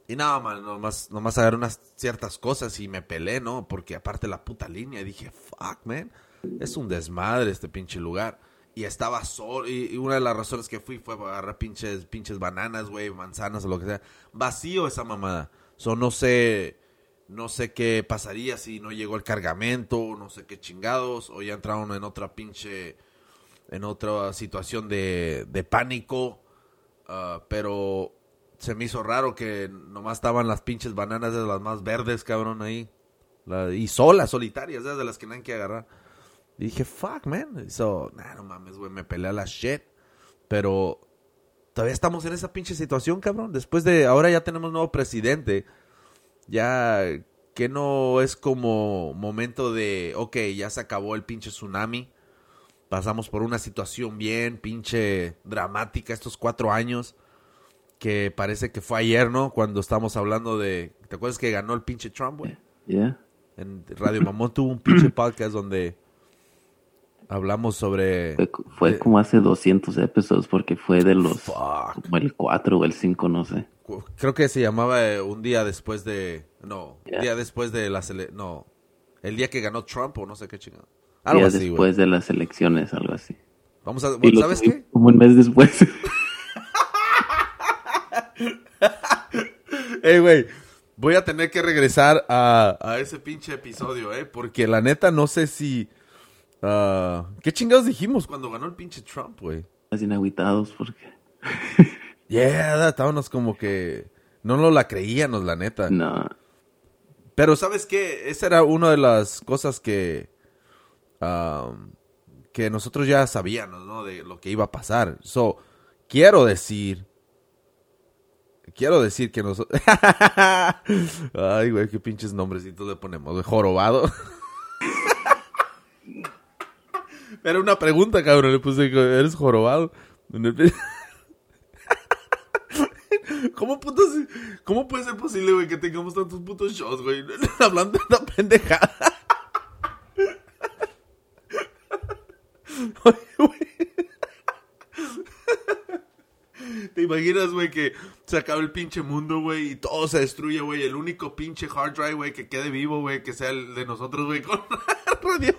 Y nada, man, nomás, nomás agarré unas ciertas cosas y me pelé, ¿no? Porque aparte la puta línea, dije, fuck, man, es un desmadre este pinche lugar. Y estaba solo, y, una de las razones que fui fue para agarrar pinches, pinches bananas, güey, manzanas o lo que sea. Vacío esa mamada. So, no sé, no sé qué pasaría si no llegó el cargamento, no sé qué chingados, o ya entraron en otra pinche, en otra situación de, de pánico. Ah, pero se me hizo raro que nomás estaban las pinches bananas de las más verdes, cabrón, ahí. y solas, solitarias, de las que nadie que agarrar. Y dije, fuck, man. So, nah, no mames, güey, me peleé a la shit. Pero todavía estamos en esa pinche situación, cabrón. Después de, ahora ya tenemos nuevo presidente. Ya que no es como momento de, ok, ya se acabó el pinche tsunami. Pasamos por una situación bien pinche dramática estos cuatro años que parece que fue ayer, ¿no? Cuando estábamos hablando de... ¿Te acuerdas que ganó el pinche Trump, güey? Yeah. En Radio Mamón tuvo un pinche podcast donde hablamos sobre... Fue, como hace 200 episodios porque fue de los... Como el 4 o el 5, no sé. Creo que se llamaba eh, un día después de... No, un día después de la... No, el día que ganó Trump o no sé qué chingado. Algo así, después de las elecciones, algo así. Vamos a... ¿Sabes qué? Como un mes después. Ey, güey, voy a tener que regresar a, ese pinche episodio, ¿eh? Porque la neta no sé si... Uh, ¿Qué chingados dijimos cuando ganó el pinche Trump, güey? Así inaguitados porque... yeah, estábamos como que... No nos la creíamos, la neta. No. Pero ¿sabes qué? Esa era una de las cosas que... Que nosotros ya sabíamos, ¿no? De lo que iba a pasar. So, quiero decir quiero decir que nosotros... Ay, güey, qué pinches nombrecitos le ponemos. Jorobado. Era una pregunta, cabrón. Le puse, ¿eres jorobado? ¿Cómo, putos, ¿Cómo puede ser posible, güey, que tengamos tantos putos shows, güey? Hablando de una pendejada. Oye, güey. ¿Te imaginas, güey, que se acaba el pinche mundo, güey, y todo se destruye, güey? El único pinche hard drive, güey, que quede vivo, güey, que sea el de nosotros, güey, con Radio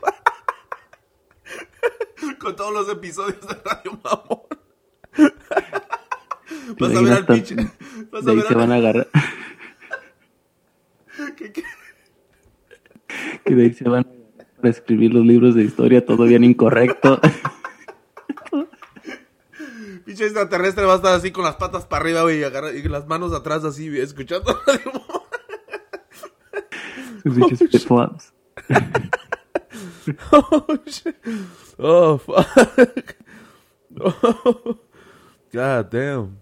Con todos los episodios de Radio Mamón. Vas a ver al pinche. Vas a ver se van a agarrar. ¿Qué, qué? Que de ahí se van a escribir los libros de historia, todo bien incorrecto. Pinche extraterrestre va a estar así con las patas para arriba, güey, y, y las manos atrás así, escuchando. Oh, oh, shit. oh, fuck. Oh, God damn.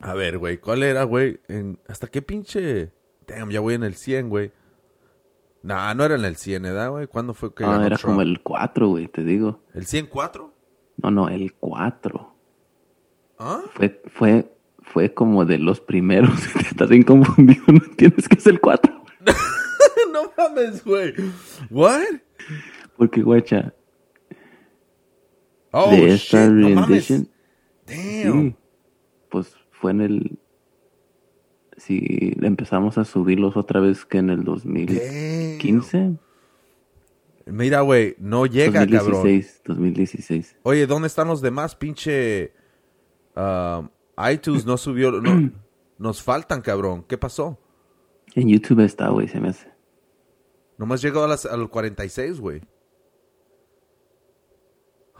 A ver, güey, ¿cuál era, güey? ¿Hasta qué pinche? Damn, ya voy en el 100, güey. Nah, no era en el 100, ¿edad, güey? ¿Cuándo fue que Ah, era como el 4, güey, te digo. ¿El 104? No, no, el 4. ¿Ah? Fue, fue, fue como de los primeros. Estás bien confundido, no entiendes que es el 4. no mames, güey. ¿What? Porque, guacha. Oh, de esta shit, rendition. Damn. pues fue en el. Sí, empezamos a subirlos otra vez que en el 2015. Mira, güey, no llega, 2016, 2016. Oye, ¿dónde están los demás, pinche Uh, iTunes no subió, nos faltan, cabrón. ¿Qué pasó? En YouTube está, güey, se me hace. Nomás llegó a, las, a los 46, güey.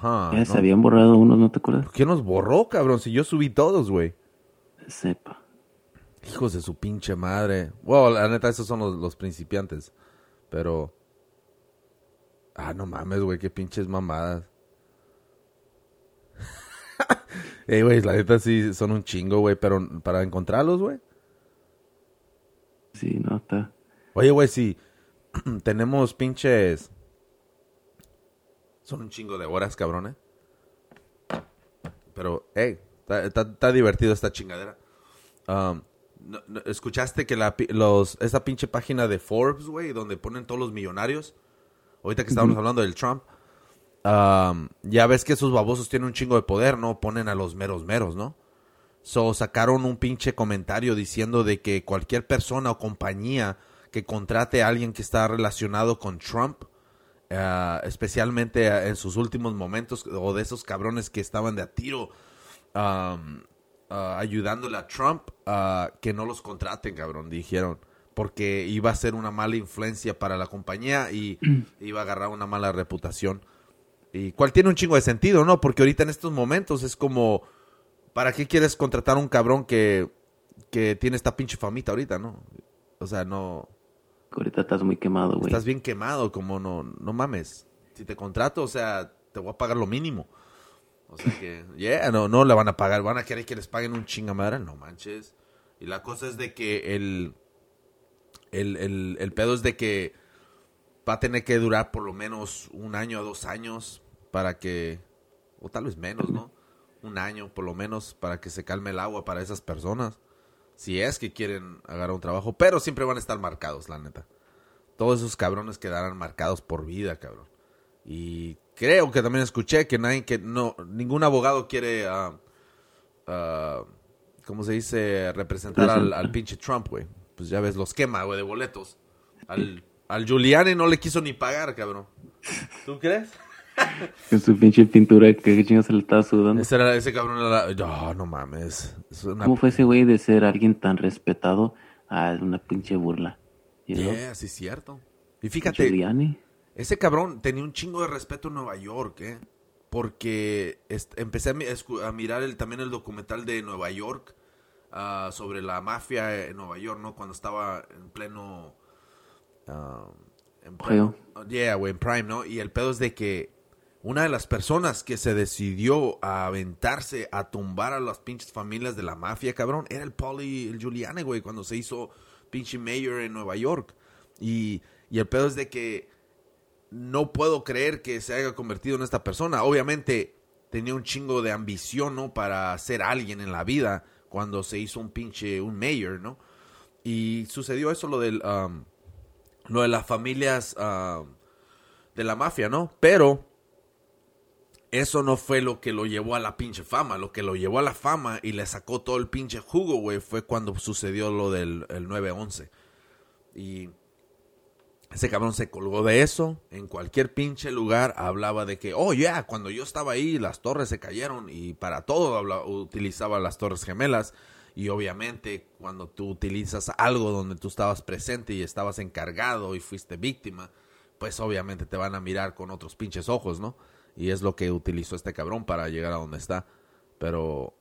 ya se habían borrado unos, ¿no te acuerdas? ¿Quién nos borró, cabrón? Si yo subí todos, güey. Sepa. Hijos de su pinche madre. Bueno, la neta, esos son los, los principiantes. Pero... Ah, no mames, güey, qué pinches mamadas. Ey, güey, la neta sí son un chingo, güey, pero para encontrarlos, güey. Sí, no está. Oye, güey, sí. Tenemos pinches. Son un chingo de horas, cabrones. Pero, hey, está divertido esta chingadera. Um, ¿Escuchaste que la, los, esa pinche página de Forbes, güey, donde ponen todos los millonarios? Ahorita que estábamos hablando del Trump ya ves que esos babosos tienen un chingo de poder, ¿no? Ponen a los meros meros, ¿no? So, sacaron un pinche comentario diciendo de que cualquier persona o compañía que contrate a alguien que está relacionado con Trump, uh, especialmente en sus últimos momentos, o de esos cabrones que estaban de a tiro um, uh, ayudándole a Trump, uh, que no los contraten, cabrón, dijeron. Porque iba a ser una mala influencia para la compañía y iba a agarrar una mala reputación. Y cual tiene un chingo de sentido, ¿no? Porque ahorita en estos momentos es como, ¿para qué quieres contratar a un cabrón que, que tiene esta pinche famita ahorita, no? O sea, no... Ahorita estás muy quemado, güey. Estás bien quemado, como no, no mames. Si te contrato, o sea, te voy a pagar lo mínimo. O sea que, yeah, no, no le van a pagar, van a querer que les paguen un chingamadra, no manches. Y la cosa es de que el, el, el, el pedo es de que va a tener que durar por lo menos un año o dos años para que, o tal vez menos, ¿no? Un año por lo menos para que se calme el agua para esas personas. Si es que quieren agarrar un trabajo, pero siempre van a estar marcados, la neta. Todos esos cabrones quedarán marcados por vida, cabrón. Y creo que también escuché que nadie, que no, ningún abogado quiere, uh, uh, ¿cómo se dice? Representar al, al pinche Trump, güey. Pues ya ves, los quema, güey, de boletos. Al, al Giuliani no le quiso ni pagar, cabrón. ¿Tú crees? Con su pinche pintura, que chingas se le estaba sudando. Ese, era, ese cabrón era... Oh, no mames. Una... ¿Cómo fue ese güey de ser alguien tan respetado a una pinche burla? Yeah, sí es cierto. Y fíjate... Giuliani. Ese cabrón tenía un chingo de respeto en Nueva York, ¿eh? Porque empecé a, a mirar el, también el documental de Nueva York uh, sobre la mafia en Nueva York, ¿no? Cuando estaba en pleno... Uh, en pleno, yeah, güey, en Prime, ¿no? Y el pedo es de que una de las personas que se decidió a aventarse a tumbar a las pinches familias de la mafia, cabrón, era el Paulie, el Giuliani, güey, cuando se hizo pinche mayor en Nueva York. Y, y el pedo es de que no puedo creer que se haya convertido en esta persona. Obviamente tenía un chingo de ambición, ¿no? Para ser alguien en la vida cuando se hizo un pinche, un mayor, ¿no? Y sucedió eso, lo del, um, lo de las familias um, de la mafia, ¿no? Pero eso no fue lo que lo llevó a la pinche fama. Lo que lo llevó a la fama y le sacó todo el pinche jugo, güey, fue cuando sucedió lo del el 9-11. Y ese cabrón se colgó de eso. En cualquier pinche lugar hablaba de que, oh, ya, cuando yo estaba ahí, las torres se cayeron. Y para todo utilizaba las torres gemelas. Y obviamente, cuando tú utilizas algo donde tú estabas presente y estabas encargado y fuiste víctima, pues obviamente te van a mirar con otros pinches ojos, ¿no? Y es lo que utilizó este cabrón para llegar a donde está. Pero,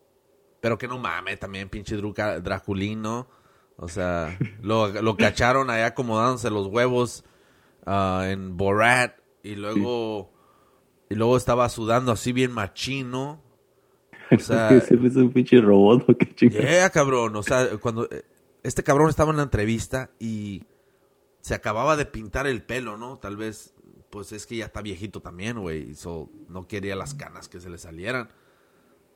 pero que no mames, también pinche Draculino o sea, lo, lo cacharon allá acomodándose los huevos uh, en Borat y luego y luego estaba sudando así bien machino. O sea, es un pinche robot, ¿o qué Yeah, cabrón. O sea, cuando eh, este cabrón estaba en la entrevista y se acababa de pintar el pelo, ¿no? Tal vez, pues es que ya está viejito también, güey. So, no quería las canas que se le salieran.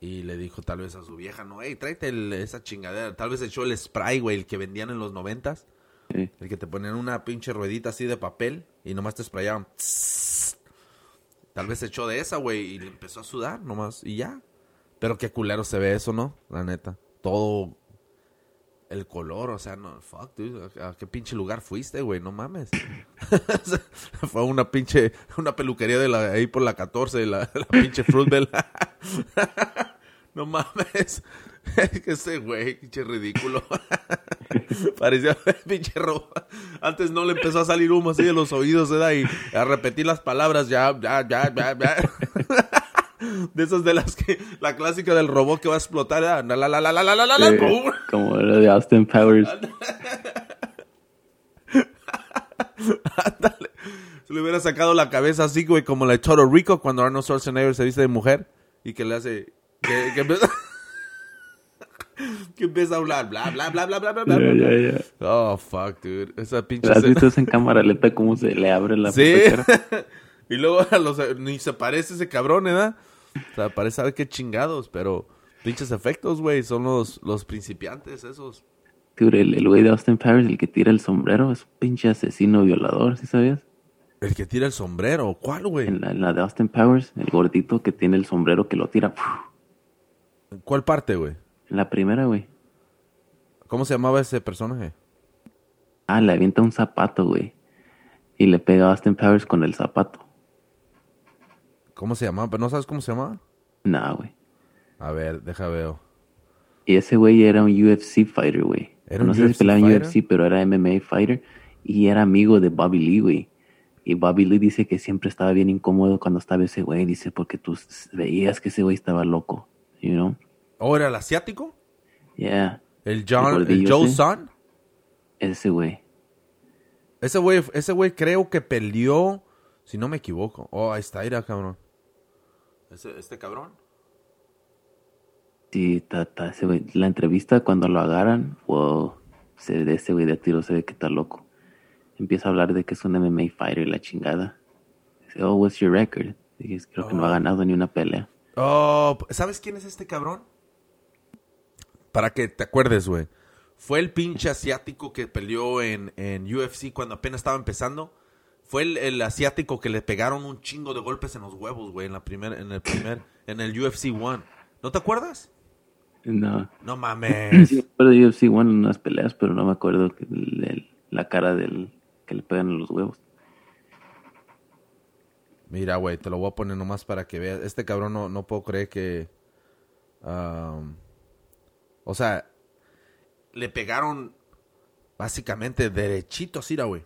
Y le dijo tal vez a su vieja, no, hey, tráete esa chingadera. Tal vez echó el spray, güey, el que vendían en los noventas. El que te ponían una pinche ruedita así de papel y nomás te sprayaban. Tal vez echó de esa, güey, y le empezó a sudar nomás y ya. Pero qué culero se ve eso, ¿no? La neta. Todo el color, o sea, no, fuck, dude, ¿a qué pinche lugar fuiste, güey? No mames. Fue una pinche, una peluquería de la, ahí por la 14, la, la pinche Fruitville. No mames. que ese güey, pinche ridículo. Parecía pinche ropa. Antes no le empezó a salir humo así de los oídos, ¿verdad? Y a repetir las palabras, ya, ya, ya, ya, ya. De esas de las que, la clásica del robot que va a explotar, La, la, la, la, la, la, la, la, como la de Austin Powers. Ándale. Se le hubiera sacado la cabeza así, güey, como la de Toro Rico cuando Arnold Schwarzenegger se viste de mujer y que le hace que, que, empieza, que empieza a hablar, bla, bla, bla, bla, bla, bla, bla. Yeah, yeah, yeah. Oh, fuck, dude. Esa pinche ¿Has visto en cámara lenta cómo se le abre la Sí. y luego a los, ni se parece ese cabrón, ¿verdad? O sea, parece saber qué chingados, pero pinches efectos, güey, son los, los principiantes esos. Dude, el güey de Austin Powers, el que tira el sombrero, es un pinche asesino violador, ¿sí sabías? El que tira el sombrero, ¿cuál, güey? En la, en la de Austin Powers, el gordito que tiene el sombrero que lo tira. ¿Cuál parte, güey? En la primera, güey. ¿Cómo se llamaba ese personaje? Ah, le avienta un zapato, güey. Y le pega a Austin Powers con el zapato. ¿Cómo se llamaba? ¿Pero no sabes cómo se llamaba? Nah, güey. A ver, deja veo. Y ese güey era un UFC fighter, güey. ¿Era No sé si UFC peleaba en? UFC, pero era MMA fighter. Y era amigo de Bobby Lee, güey. Y Bobby Lee dice que siempre estaba bien incómodo cuando estaba ese güey. Dice, porque tú veías que ese güey estaba loco. You know? ¿O era el asiático? Yeah. ¿El John, el Joe. Son? Ese güey. Ese güey, ese güey creo que peleó, si no me equivoco. Oh, ahí está, mira, cabrón. Este cabrón. Sí, ese güey. La entrevista cuando lo agarran, wow. Se, de ese güey de tiro se ve que está loco. Empieza a hablar de que es un MMA fighter y la chingada. Dice, oh, what's your record? Dije, creo que no ha Oh. ganado ni una pelea. Oh, ¿sabes quién es este cabrón? Para que te acuerdes, güey. Fue el pinche asiático que peleó en, en UFC cuando apenas estaba empezando. Fue el, el asiático que le pegaron un chingo de golpes en los huevos, güey, en la primer, en el primer, en el UFC One. ¿No te acuerdas? No. No mames. Sí, me acuerdo de UFC One en unas peleas, pero no me acuerdo que el- el- la cara del que le pegan en los huevos. Mira, güey, te lo voy a poner nomás para que veas. Este cabrón no, no puedo creer que... o sea, le pegaron básicamente derechito güey.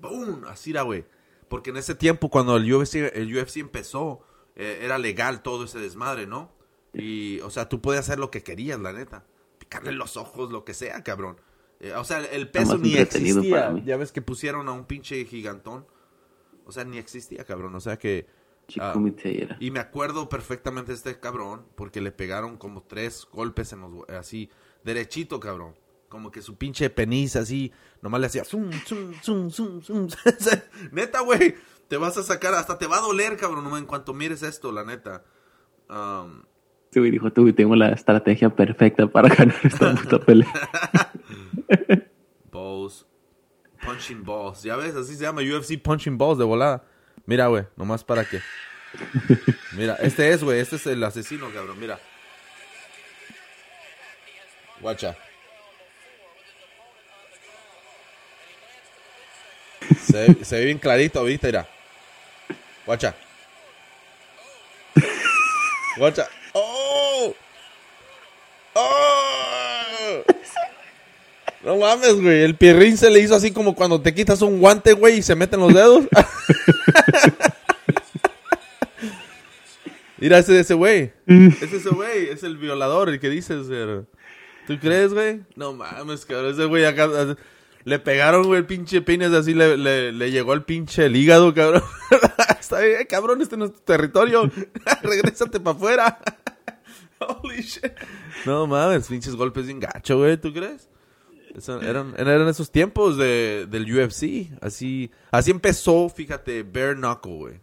¡Boom! Así, güey. Porque en ese tiempo, cuando el UFC, el UFC empezó, eh, era legal todo ese desmadre, ¿no? Y, o sea, tú podías hacer lo que querías, la neta. Picarle los ojos, lo que sea, cabrón. Eh, o sea, el peso ni existía. Ya ves que pusieron a un pinche gigantón. O sea, ni existía, cabrón. O sea que... Era. y me acuerdo perfectamente de este cabrón porque le pegaron como tres golpes en los así derechito, cabrón. Como que su pinche penis así, nomás le hacía zum, zum, zum, zum, zum. neta, güey, te vas a sacar, hasta te va a doler, cabrón, en cuanto mires esto, la neta. Um, Ese güey dijo, tú, güey, tengo la estrategia perfecta para ganar esta puta pelea. balls, punching balls, ya ves, así se llama UFC punching balls de volada. Mira, güey, nomás para que. Mira, este es, güey, este es el asesino, cabrón, mira. Guacha. Se, se ve bien clarito, ¿viste? Mira. Guacha. Guacha. ¡Oh! ¡Oh! No mames, güey. El pierrín se le hizo así como cuando te quitas un guante, güey, y se meten los dedos. Mira ese ese güey. Es ese güey. Es el violador, el que dices. eh. ¿Tú crees, güey? No mames, cabrón. Ese güey acá. Le pegaron, güey, el pinche peines así. Le, le, le llegó el pinche el hígado, cabrón. Está bien, cabrón. Este no es tu territorio. Regrésate para afuera. Holy shit. No mames, pinches golpes bien gacho, güey. ¿Tú crees? Eso- eran, eran esos tiempos de, del UFC. Así, así empezó, fíjate, Bare Knuckle, güey.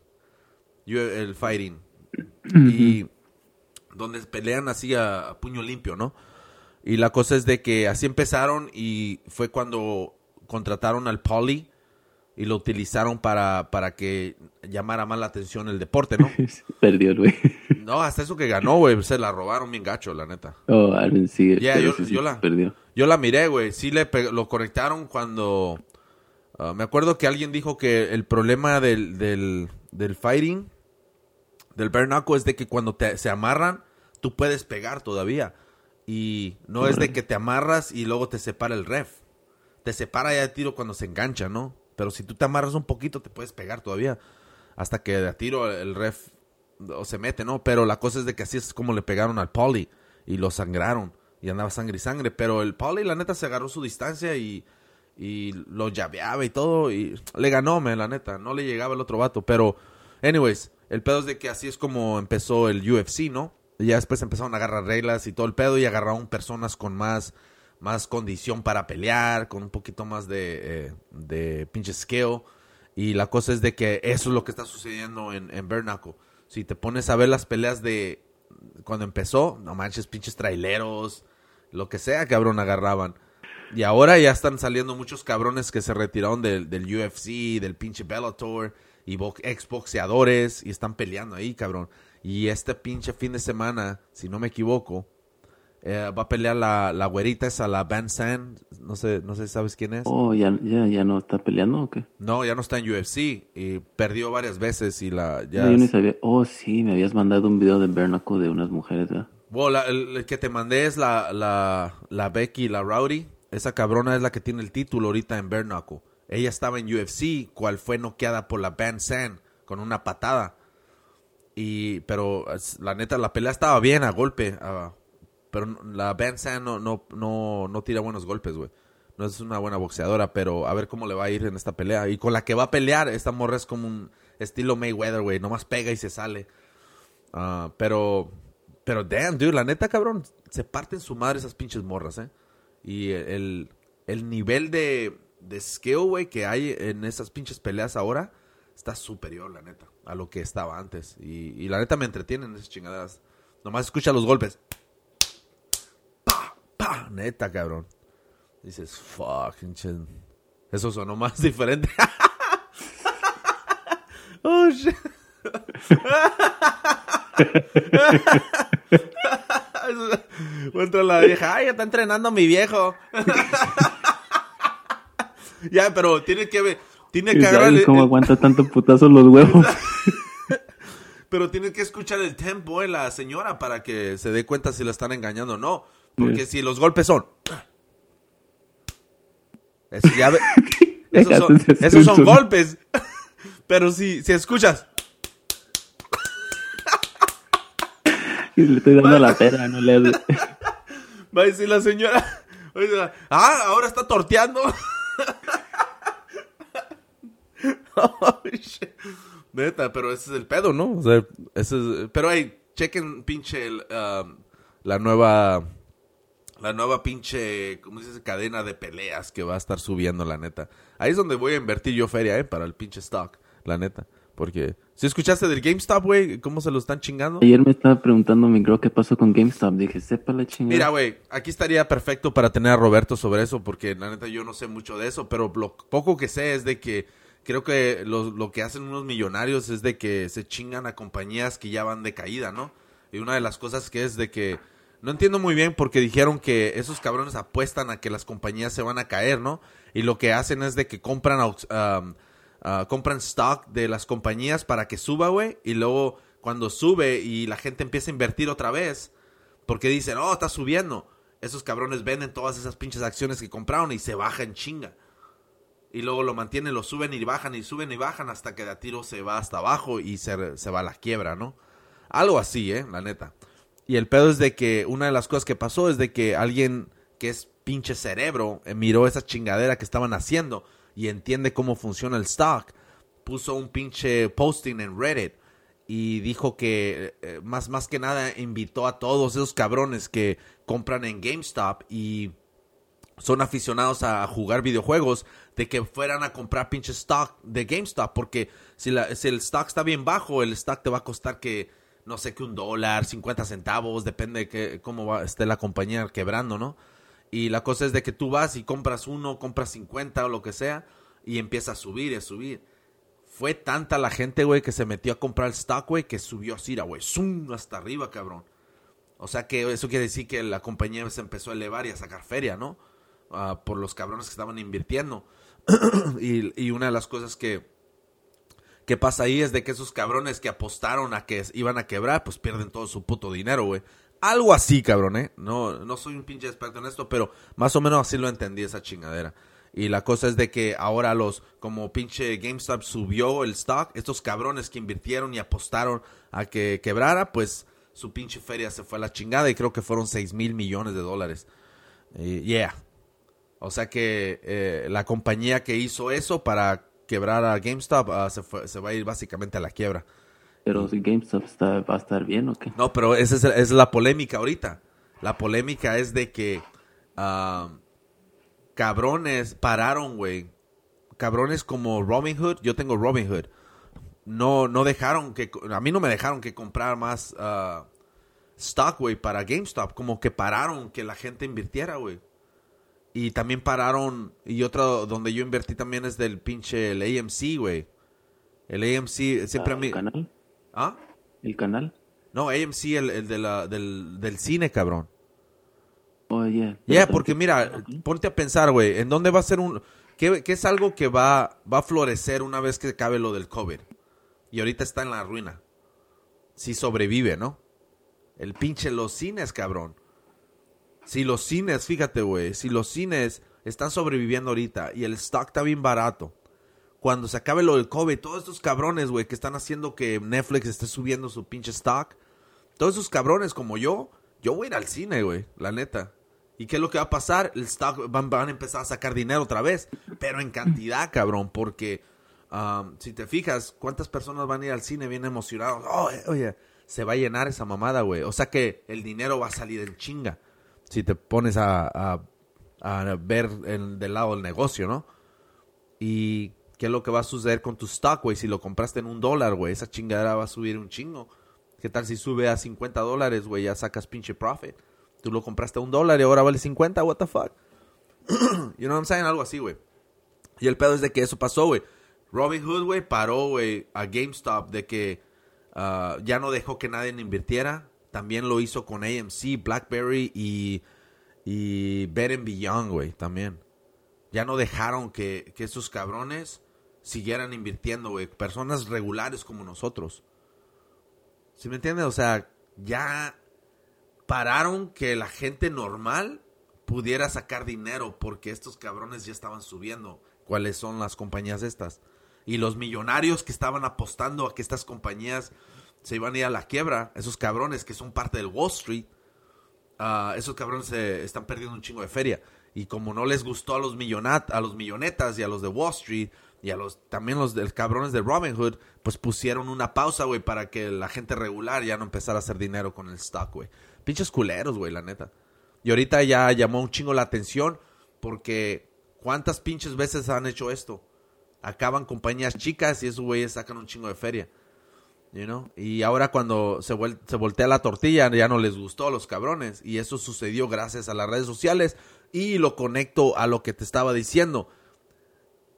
El fighting. Y donde pelean así a, a puño limpio, ¿no? Y la cosa es de que así empezaron y fue cuando contrataron al Polly y lo utilizaron para, para que llamara más la atención el deporte, ¿no? Perdió güey. No, hasta eso que ganó, güey, se la robaron bien gacho, la neta. Oh, Alvin sigue. Ya, pero yo- sí, sí, yo la- Perdió. Yo la miré, güey. Sí le lo conectaron cuando... ah, me acuerdo que alguien dijo que el problema del, del, del fighting, del bare knuckle, es de que cuando te, se amarran, tú puedes pegar todavía. Y no es de que te amarras y luego te separa el ref. Te separa ya de tiro cuando se engancha, ¿no? Pero si tú te amarras un poquito, te puedes pegar todavía. Hasta que de tiro el ref o se mete, ¿no? Pero la cosa es de que así es como le pegaron al Polly y lo sangraron y andaba sangre y sangre. Pero el Polly, la neta, se agarró su distancia y, y lo llaveaba y todo y le ganó, me, la neta. No le llegaba el otro vato. Pero, anyways, el pedo es de que así es como empezó el UFC, ¿no? Ya después empezaron a agarrar reglas y todo el pedo y agarraron personas con más, más condición para pelear, con un poquito más de, eh, de pinche skill. Y la cosa es de que eso es lo que está sucediendo en, en Bare Knuckle. Si te pones a ver las peleas de cuando empezó, no manches, pinches traileros, lo que sea, cabrón, agarraban. Y ahora ya están saliendo muchos cabrones que se retiraron del, del UFC, del pinche Bellator, y bo- exboxeadores, y están peleando ahí, cabrón. Y este pinche fin de semana, si no me equivoco, Eh, va a pelear la, la güerita esa, la Van Sand. No sé, no sé si sabes quién es. Oh, ¿ya, ya, ya no está peleando o qué? No, ya no está en UFC. Y perdió varias veces y la... Ya No, yo ni sabía. Oh, sí, me habías mandado un video de Bernacle de unas mujeres, ¿verdad? Bueno, la- el, el que te mandé es la, la, la Becky, la Rowdy. Esa cabrona es la que tiene el título ahorita en Knuckle. Ella estaba en UFC, cual fue noqueada por la Van Sand con una patada. Y, pero la neta, la pelea estaba bien a golpe. pero la Van Sand no, no, no, no tira buenos golpes, güey. No es una buena boxeadora, pero a ver cómo le va a ir en esta pelea. Y con la que va a pelear, esta morra es como un estilo Mayweather, güey. Nomás pega y se sale. Ah, pero, pero damn, dude, la neta, cabrón, se parten su madre esas pinches morras, ¿eh? Y el, el nivel de, de skill, güey, que hay en esas pinches peleas ahora está superior, la neta, a lo que estaba antes. Y, y la neta me entretienen esas chingaderas. Nomás escucha los golpes. Pa, pa, neta, cabrón. Dices, fuck, pinche. Eso sonó más diferente. oh, shit. Entra la vieja, ay, está entrenando mi viejo. ya, pero tiene que ver, tiene que agarrar, ¿Sabes el- cómo aguanta tanto putazo los huevos? pero tiene que escuchar el tempo en la señora para que se dé cuenta si la están engañando o no. Porque Sí. si los golpes son, eso ya ve- esos son, esos son golpes. pero si, si escuchas, Y le estoy dando la pera, no le Va a decir la señora. Ah, ahora está torteando. Oh, shit. Neta, pero ese es el pedo, ¿no? O sea, ese es- pero hey, chequen pinche el, um, la nueva la nueva pinche, ¿cómo se dice? Cadena de peleas que va a estar subiendo, la neta. Ahí es donde voy a invertir yo feria, ¿eh? Para el pinche stock, la neta. Porque, si escuchaste del GameStop, güey, cómo se lo están chingando. Ayer me estaba preguntando mi girl qué pasó con GameStop. Dije, sepa la chingada. Mira, güey, aquí estaría perfecto para tener a Roberto sobre eso, porque la neta yo no sé mucho de eso, pero lo poco que sé es de que creo que lo, lo que hacen unos millonarios es de que se chingan a compañías que ya van de caída, ¿no? Y una de las cosas que es de que no entiendo muy bien porque dijeron que esos cabrones apuestan a que las compañías se van a caer, ¿no? Y lo que hacen es de que compran um, ah, compran stock de las compañías para que suba, güey, y luego cuando sube y la gente empieza a invertir otra vez, porque dicen, oh, está subiendo. Esos cabrones venden todas esas pinches acciones que compraron y se baja en chinga. Y luego lo mantienen, lo suben y bajan y suben y bajan hasta que de a tiro se va hasta abajo y se, se va a la quiebra, ¿no? Algo así, ¿eh? La neta. Y el pedo es de que una de las cosas que pasó es de que alguien que es pinche cerebro eh, miró esa chingadera que estaban haciendo y entiende cómo funciona el stock. Puso un pinche posting en Reddit y dijo que eh, más, más que nada invitó a todos esos cabrones que compran en GameStop y son aficionados a jugar videojuegos de que fueran a comprar pinche stock de GameStop porque si, la, si el stock está bien bajo el stock te va a costar que no sé que un dólar 50 centavos depende de que, cómo va, esté la compañía quebrando no y la cosa es de que tú vas y compras uno compras 50 o lo que sea y empieza a subir y a subir fue tanta la gente, güey, que se metió a comprar el stock, güey, que subió así, güey, zoom, hasta arriba, cabrón. O sea que eso quiere decir que la compañía se empezó a elevar y a sacar feria, ¿no? Ah, por los cabrones que estaban invirtiendo. y, una de las cosas que, que pasa ahí es de que esos cabrones que apostaron a que iban a quebrar, pues pierden todo su puto dinero, güey. Algo así, cabrón, ¿eh? No, no soy un pinche experto en esto, pero más o menos así lo entendí esa chingadera. Y la cosa es de que ahora los, como pinche GameStop subió el stock, estos cabrones que invirtieron y apostaron a que quebrara, pues su pinche feria se fue a la chingada y creo que fueron 6 mil millones de dólares. Y, yeah. O sea que eh, la compañía que hizo eso para quebrar a GameStop ah, se, fue- se va a ir básicamente a la quiebra. Pero si GameStop está, va a estar bien o qué. No, pero esa es, es la polémica ahorita. La polémica es de que ah, cabrones pararon, güey. Cabrones como Robin Hood, yo tengo Robin Hood. No, no dejaron que, a mí no me dejaron que comprar más ah, stock, güey, para GameStop. Como que pararon que la gente invirtiera, güey. Y también pararon, y otro donde yo invertí también es del pinche, el AMC, güey. El AMC siempre a Ah, mí... ¿El canal? ¿Ah? ¿El canal? No, AMC, el, el de la, del, del cine, cabrón. yeah. Ya, porque mira, ponte a pensar, güey, ¿en dónde va a ser un... ¿Qué, qué es algo que va, va a florecer una vez que acabe lo del COVID? Y ahorita está en la ruina. Si sobrevive, ¿no? El pinche los cines, cabrón. Si los cines, fíjate, güey, si los cines están sobreviviendo ahorita y el stock está bien barato, cuando se acabe lo del COVID, todos estos cabrones, güey, que están haciendo que Netflix esté subiendo su pinche stock, todos esos cabrones como yo, yo voy a ir al cine, güey, la neta. ¿Y qué es lo que va a pasar? El stock van, van a empezar a sacar dinero otra vez, pero en cantidad, cabrón, porque um, si te fijas, ¿cuántas personas van a ir al cine bien emocionados? Oh, eh, oye, se va a llenar esa mamada, güey. O sea que el dinero va a salir en chinga si te pones a, a, ver el, del lado del negocio, ¿no? Y qué es lo que va a suceder con tu stock, güey. Si lo compraste en un dólar, güey, esa chingadera va a subir un chingo. ¿Qué tal si sube a 50 dólares, güey? Ya sacas pinche profit. Tú lo compraste a un dólar y ahora vale 50, what the fuck? you know what I'm saying? Algo así, güey. Y el pedo es de que eso pasó, güey. Robin Hood, güey, paró, güey, a GameStop de que uh, ya no dejó que nadie invirtiera. También lo hizo con AMC, BlackBerry y, y Bet Beyond, güey, también. Ya no dejaron que, que esos cabrones siguieran invirtiendo, güey. Personas regulares como nosotros. ¿Sí me entiendes? O sea, ya pararon que la gente normal pudiera sacar dinero porque estos cabrones ya estaban subiendo. ¿Cuáles son las compañías estas? Y los millonarios que estaban apostando a que estas compañías se iban a ir a la quiebra, esos cabrones que son parte del Wall Street, uh, esos cabrones se están perdiendo un chingo de feria. Y como no les gustó a los, millonat a los millonetas y a los de Wall Street y a los también los del cabrones de Robin Hood, pues pusieron una pausa, güey, para que la gente regular ya no empezara a hacer dinero con el stock, güey. Pinches culeros, güey, la neta. Y ahorita ya llamó un chingo la atención porque ¿cuántas pinches veces han hecho esto? Acaban compañías chicas y esos güeyes sacan un chingo de feria. You know? Y ahora cuando se, se voltea la tortilla ya no les gustó a los cabrones. Y eso sucedió gracias a las redes sociales. Y lo conecto a lo que te estaba diciendo.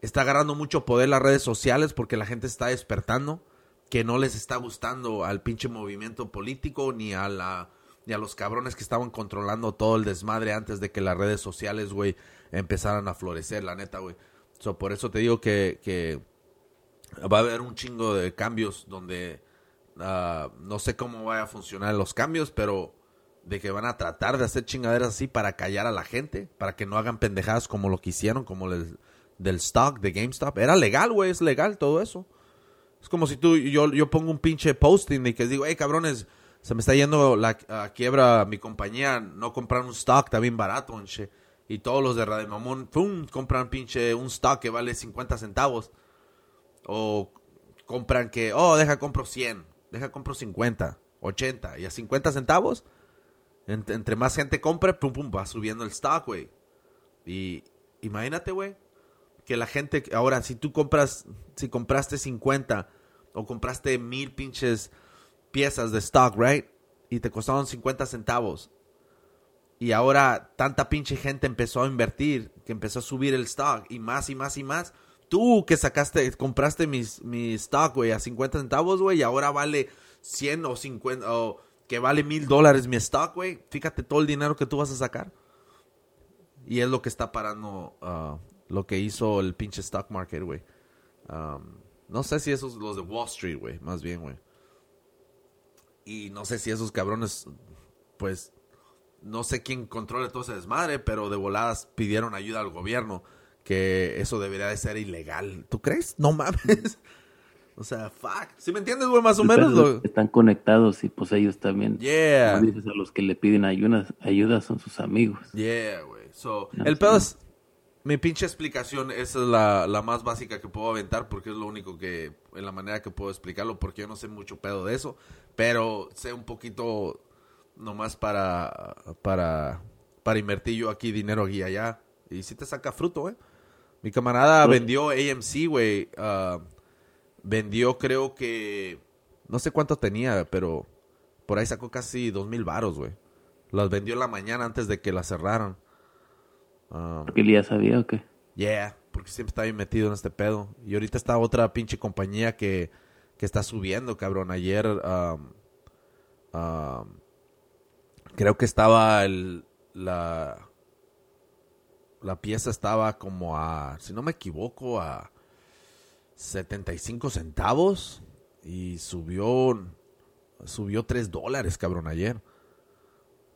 Está agarrando mucho poder las redes sociales porque la gente está despertando. Que no les está gustando al pinche movimiento político ni a la y a los cabrones que estaban controlando todo el desmadre antes de que las redes sociales, güey, empezaran a florecer, la neta, güey. So, por eso te digo que va a haber un chingo de cambios donde uh, no sé cómo vaya a funcionar los cambios, pero de que van a tratar de hacer chingaderas así para callar a la gente, para que no hagan pendejadas como lo que hicieron, como el, del stock de GameStop. Era legal, güey, es legal todo eso. Es como si tú, yo, yo pongo un pinche posting y que digo, hey, cabrones, se me está yendo la quiebra mi compañía, no compran un stock, bien barato. Y todos los de Radio Mamón, pum, compran pinche un stock que vale 50 centavos. O compran que, oh, deja compro 100, deja compro 50, 80. Y a 50 centavos, entre, más gente compre, pum, pum, va subiendo el stock, güey. Y imagínate, güey, que la gente, ahora, si tú compras, si compraste 50 o compraste mil pinches piezas de stock, right? Y te costaron 50 centavos. Y ahora tanta pinche gente empezó a invertir, que empezó a subir el stock y más y más y más. Tú que sacaste, compraste mis, mi stock, güey, a 50 centavos, güey, y ahora vale 100 o 50, o que vale mil dólares mi stock, güey. Fíjate todo el dinero que tú vas a sacar. Y es lo que está parando uh, lo que hizo el pinche stock market, güey. Um, no sé si esos los de Wall Street, güey, más bien, güey. Y no sé si esos cabrones, pues, no sé quién controla todo ese desmadre, pero de voladas pidieron ayuda al gobierno, que eso debería de ser ilegal. ¿Tú crees? No mames. O sea, fuck. ¿Sí me entiendes, güey? Más o menos. Lo... Están conectados y pues ellos también. Yeah. a los que le piden ayuda, ayuda son sus amigos. Yeah, güey. So, no, el pedo es... Mi pinche explicación, esa es la, la, más básica que puedo aventar porque es lo único que, en la manera que puedo explicarlo, porque yo no sé mucho pedo de eso, pero sé un poquito nomás para, para, para invertir yo aquí dinero aquí y allá. Y si te saca fruto, güey. Mi camarada Pues- vendió AMC, güey. ah, vendió creo que, no sé cuánto tenía, pero por ahí sacó casi dos mil varos, güey. Las vendió en la mañana antes de que la cerraran. Um, Porque él ya sabía o qué. Yeah, porque siempre está bien metido en este pedo. Y ahorita está otra pinche compañía que, que está subiendo, cabrón. Ayer um, um, creo que estaba el, la, la pieza estaba como a, si no me equivoco, a 75 centavos y subió, subió 3 dólares, cabrón, ayer.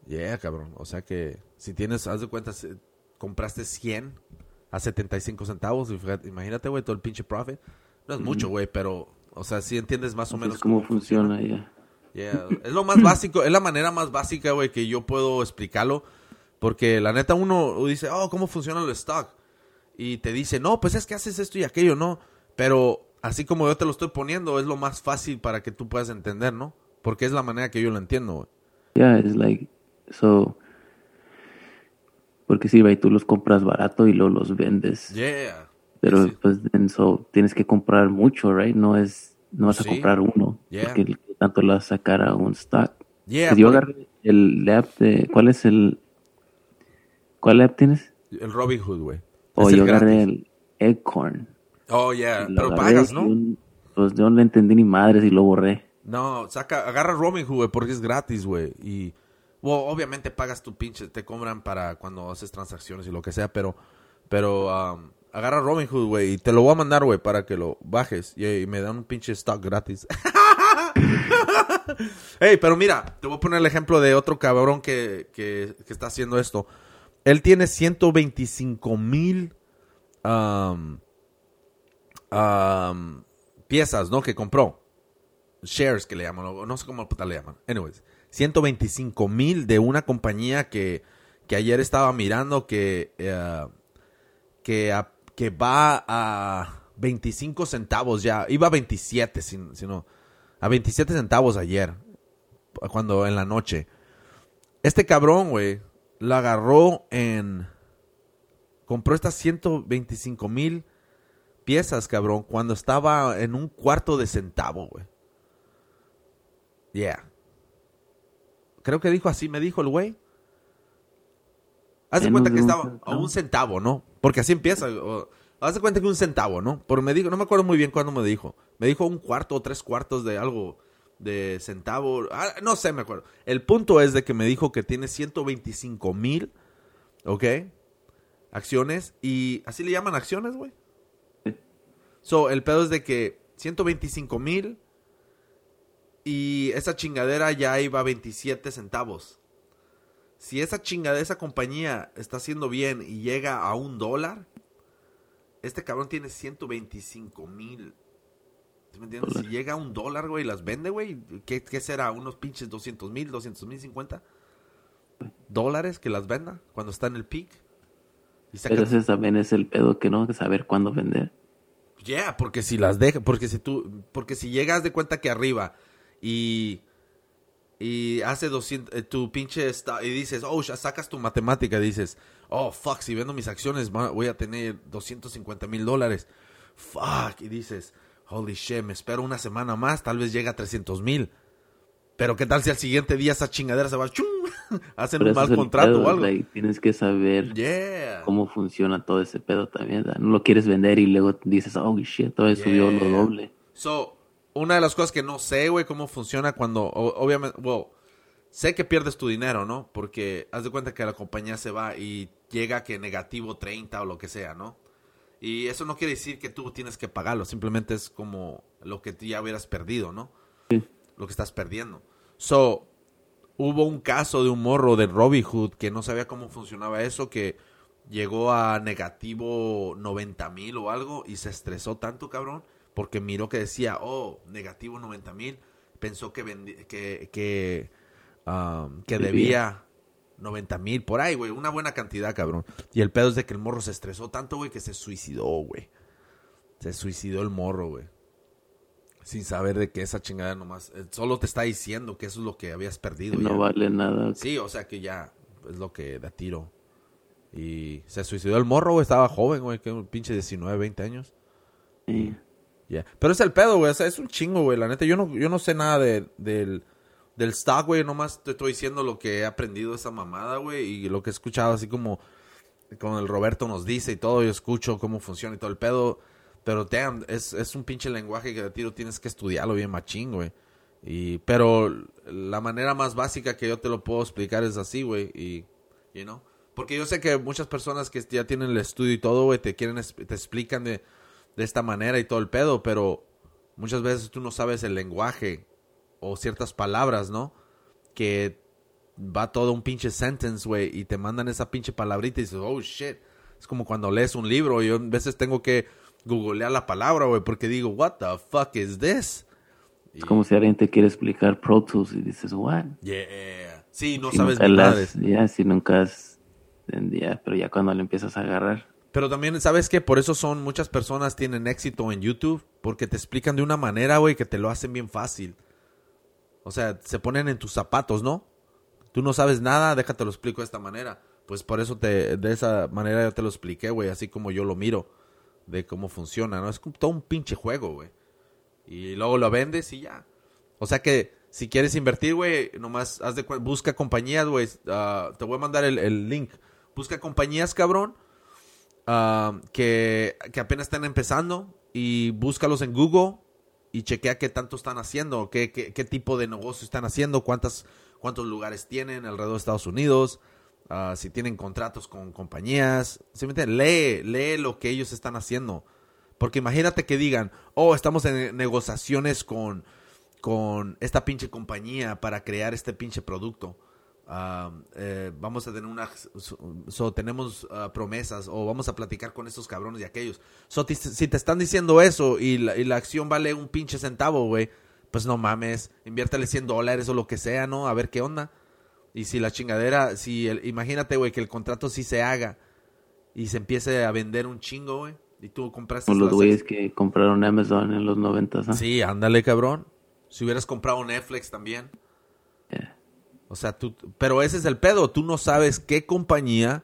Yeah, cabrón. O sea que si tienes, haz de cuenta, compraste 100 a 75 centavos, imagínate, güey, todo el pinche profit. No es mucho, güey, pero, o sea, si entiendes más o menos cómo, funciona, ya. Es lo más básico, es la manera más básica, güey, que yo puedo explicarlo. Porque la neta uno dice, oh, ¿cómo funciona el stock? Y te dice, no, pues es que haces esto y aquello, ¿no? Pero así como yo te lo estoy poniendo, es lo más fácil para que tú puedas entender, ¿no? Porque es la manera que yo lo entiendo, güey. Yeah, it's like, so, porque si, y tú los compras barato y luego los vendes. Yeah. Pero pues, so, tienes que comprar mucho, right? No es, no vas a comprar uno. Porque tanto lo vas a sacar a un stock. Yeah. Pues yo agarré el app de, ¿cuál es el, cuál app tienes? El Robinhood, güey. O oh, yo agarré el Eggcorn. Oh, yeah. Pero pagas, ¿no? pues yo no le entendí ni madres y lo borré. No, saca, agarra Robinhood, güey, porque es gratis, güey. Y, bueno, obviamente pagas tu pinche, te cobran para cuando haces transacciones y lo que sea, pero, pero, um, agarra Robinhood, güey, y te lo voy a mandar, güey, para que lo bajes y, me dan un pinche stock gratis. hey, pero mira, te voy a poner el ejemplo de otro cabrón que, que, que está haciendo esto. Él tiene 125 mil piezas, ¿no? Que compró. Shares que le llaman, no sé cómo le llaman. Anyways, 125 mil de una compañía que, que ayer estaba mirando que, uh, que, que va a 25 centavos ya. Iba a 27, si. A 27 centavos ayer. Cuando en la noche. Este cabrón, güey, la agarró en... Compró estas 125 mil piezas, cabrón, cuando estaba en un cuarto de centavo, güey. Yeah. Creo que dijo así, me dijo el güey. Haz de cuenta que estaba a un centavo, ¿no? Porque así empieza. haz de cuenta que un centavo, ¿no? Porque me dijo, no me acuerdo muy bien cuándo me dijo. Me dijo un cuarto o tres cuartos de algo de centavo. Ah, no sé, me acuerdo. El punto es de que me dijo que tiene 125 mil, ¿ok? Acciones. Y así le llaman acciones, güey. So, el pedo es de que 125 mil y esa chingadera ya iba a 27 centavos. Si esa chingadera, esa compañía está haciendo bien y llega a un dólar, este cabrón tiene 125 mil me entiendes? Si llega a un dólar, güey, y las vende, güey, ¿qué, será? ¿Unos pinches 200 mil, 200 mil 50 dólares que las venda cuando está en el peak? Pero ese también es el pedo que no, de saber cuándo vender. Yeah, porque si las deja, porque si tú, porque si llegas de cuenta que arriba y y hace 200, eh, tu pinche y dices, oh, ya sacas tu matemática, dices, oh, fuck, si vendo mis acciones voy a tener 250 mil dólares. Fuck, y dices, holy shit, me espero una semana más, tal vez llegue a 300 mil. Pero qué tal si al siguiente día esa chingadera se va, ¡chum! hacen un mal contrato o algo. tienes que saber cómo funciona todo ese pedo también. No lo quieres vender y luego dices, oh shit, todo eso subió lo doble. So, una de las cosas que no sé, güey, cómo funciona cuando, obviamente, well, sé que pierdes tu dinero, ¿no? Porque haz de cuenta que la compañía se va y llega que negativo 30 o lo que sea, ¿no? Y eso no quiere decir que tú tienes que pagarlo, simplemente es como lo que tú ya hubieras perdido, ¿no? Sí. Lo que estás perdiendo. So, hubo un caso de un morro de Robinhood que no sabía cómo funcionaba eso, que llegó a negativo 90 mil o algo y se estresó tanto, cabrón, porque miró que decía, oh, negativo 90 mil, pensó que, que, que, um, que debía 90 mil, por ahí, güey. Una buena cantidad, cabrón. Y el pedo es de que el morro se estresó tanto, güey, que se suicidó, güey. Se suicidó el morro, güey. Sin saber de que esa chingada nomás. Eh, solo te está diciendo que eso es lo que habías perdido. No vale nada. Sí, o sea que ya es lo que da tiro. Y se suicidó el morro, güey. Estaba joven, güey. Que un pinche 19, 20 años. Sí. Ya. Pero es el pedo, güey. O sea, es un chingo, güey. La neta, yo no, yo no sé nada de, del del stock, güey. Nomás te estoy diciendo lo que he aprendido esa mamada, güey. Y lo que he escuchado así como, como el Roberto nos dice y todo. Yo escucho cómo funciona y todo el pedo. Pero, damn, es, es un pinche lenguaje que de tiro tienes que estudiarlo bien machín, güey. Y, pero la manera más básica que yo te lo puedo explicar es así, güey. Y you know? Porque yo sé que muchas personas que ya tienen el estudio y todo, güey, te quieren, te explican de, de esta manera y todo el pedo, pero muchas veces tú no sabes el lenguaje o ciertas palabras, ¿no? Que va todo un pinche sentence, güey, y te mandan esa pinche palabrita y dices, oh shit. Es como cuando lees un libro, yo a veces tengo que googlear la palabra, güey, porque digo, what the fuck is this? Es como si alguien te quiere explicar Pro Tools y dices, what? Yeah. Sí, no si sabes madres. Ya, si nunca has... ya, pero ya cuando le empiezas a agarrar... Pero también, ¿sabes qué? Por eso son muchas personas tienen éxito en YouTube, porque te explican de una manera, güey, que te lo hacen bien fácil. O sea, se ponen en tus zapatos, ¿no? Tú no sabes nada, déjate lo explico de esta manera. Pues por eso te, de esa manera yo te lo expliqué, güey, así como yo lo miro, de cómo funciona, ¿no? Es como todo un pinche juego, güey. Y luego lo vendes y ya. O sea que si quieres invertir, güey, nomás haz de, busca compañías, güey. ah, te voy a mandar el, el link. Busca compañías, cabrón, ah, que, que apenas están empezando y búscalos en Google y chequea qué tanto están haciendo, qué, qué, qué tipo de negocio están haciendo, cuántas, cuántos lugares tienen alrededor de Estados Unidos, ah, si tienen contratos con compañías. Simplemente lee, lee lo que ellos están haciendo. Porque imagínate que digan, oh, estamos en negociaciones con, con esta pinche compañía para crear este pinche producto. Eh, vamos a tener una so, so, tenemos ah, promesas o vamos a platicar con estos cabrones y aquellos. So, si te están diciendo eso y la, y la acción vale un pinche centavo, güey, pues no mames, inviértale 100 dólares o lo que sea, ¿no? A ver qué onda. Y si la chingadera, si el, imagínate, güey, que el contrato sí se haga y se empiece a vender un chingo, güey, y tú compraste Como los güeyes que compraron Amazon en los noventas. ¿ah? Sí, ándale, cabrón. Si hubieras comprado Netflix también. O sea, tú, pero ese es el pedo. Tú no sabes qué compañía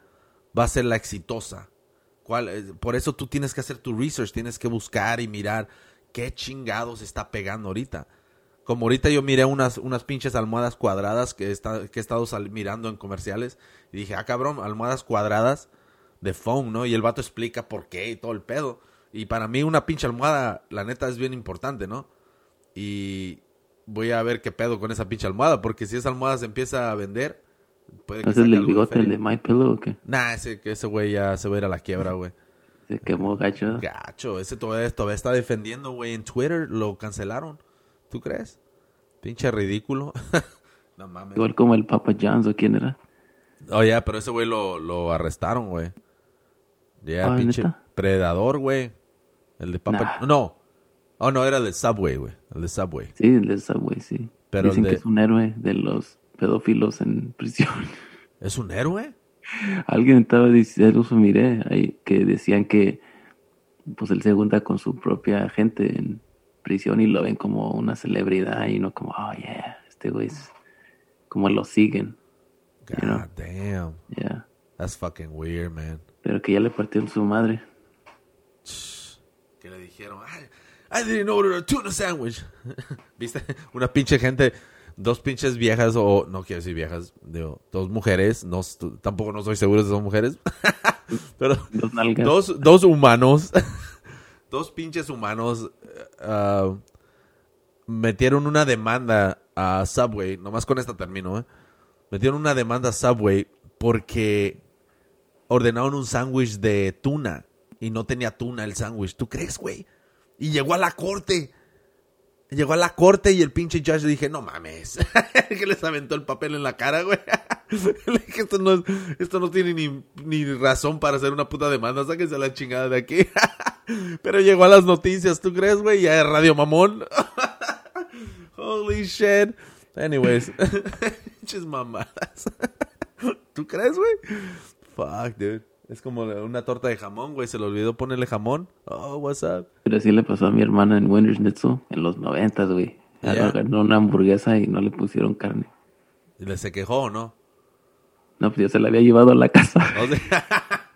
va a ser la exitosa. ¿Cuál? Por eso tú tienes que hacer tu research, tienes que buscar y mirar qué chingados está pegando ahorita. Como ahorita yo miré unas, unas pinches almohadas cuadradas que, está, que he estado mirando en comerciales y dije, ah, cabrón, almohadas cuadradas de foam, ¿no? Y el vato explica por qué y todo el pedo. Y para mí una pinche almohada, la neta, es bien importante, ¿no? Y voy a ver qué pedo con esa pinche almohada, porque si esa almohada se empieza a vender, puede que ¿Es el bigote, el de My Pillow o qué? Nah, ese, que ese güey ya se va a ir a la quiebra, güey. Se quemó gacho. Gacho, ese todavía, todavía está defendiendo, güey. En Twitter lo cancelaron. ¿Tú crees? Pinche ridículo. no mames. Igual como el Papa John's o quién era. Oh, ya, pero ese güey lo, lo arrestaron, güey. Ya, Ah, pinche ¿neta? predador, güey. El de Papa... Nah. No. Oh, no, era el de Subway, güey. El de Subway. Sí, el de Subway, sí. Pero Dicen que es un héroe de los pedófilos en prisión. ¿Es un héroe? Alguien estaba diciendo, eso miré, ahí, que decían que pues él se junta con su propia gente en prisión y lo ven como una celebridad y no como, oh yeah, este güey es como lo siguen, God You know. damn. yeah. That's fucking weird, man. Pero que ya le partió su madre. Que le dijeron, I, I didn't order a tuna sandwich. ¿Viste? Una pinche gente, dos pinches viejas, o no quiero decir viejas, digo, dos mujeres, no, tampoco no estoy seguro si son mujeres, pero dos, dos humanos, dos pinches humanos, eh, ah, metieron una demanda a Subway, nomás con esta termino, ¿eh? Metieron una demanda a Subway porque ordenaron un sándwich de tuna y no tenía tuna el sándwich. ¿Tú crees, güey? Y llegó a la corte. Llegó a la corte y el pinche judge le dije, no mames. que les aventó el papel en la cara, güey. le dije, esto no, es- esto no tiene ni, ni razón para hacer una puta demanda. Sáquense la chingada de aquí. Pero llegó a las noticias, ¿tú crees, güey? Ya es Radio Mamón. Holy shit. Anyways. Pinches mamadas. ¿Tú crees, güey? Fuck, dude. Es como una torta de jamón, güey. Se le olvidó ponerle jamón. Oh, what's up? Pero así le pasó a mi hermana en Winter Schnitzel en los noventas, güey. Yeah. Ganó una hamburguesa y no le pusieron carne. Y le se quejó, ¿o ¿no? No, pues yo se la había llevado a la casa.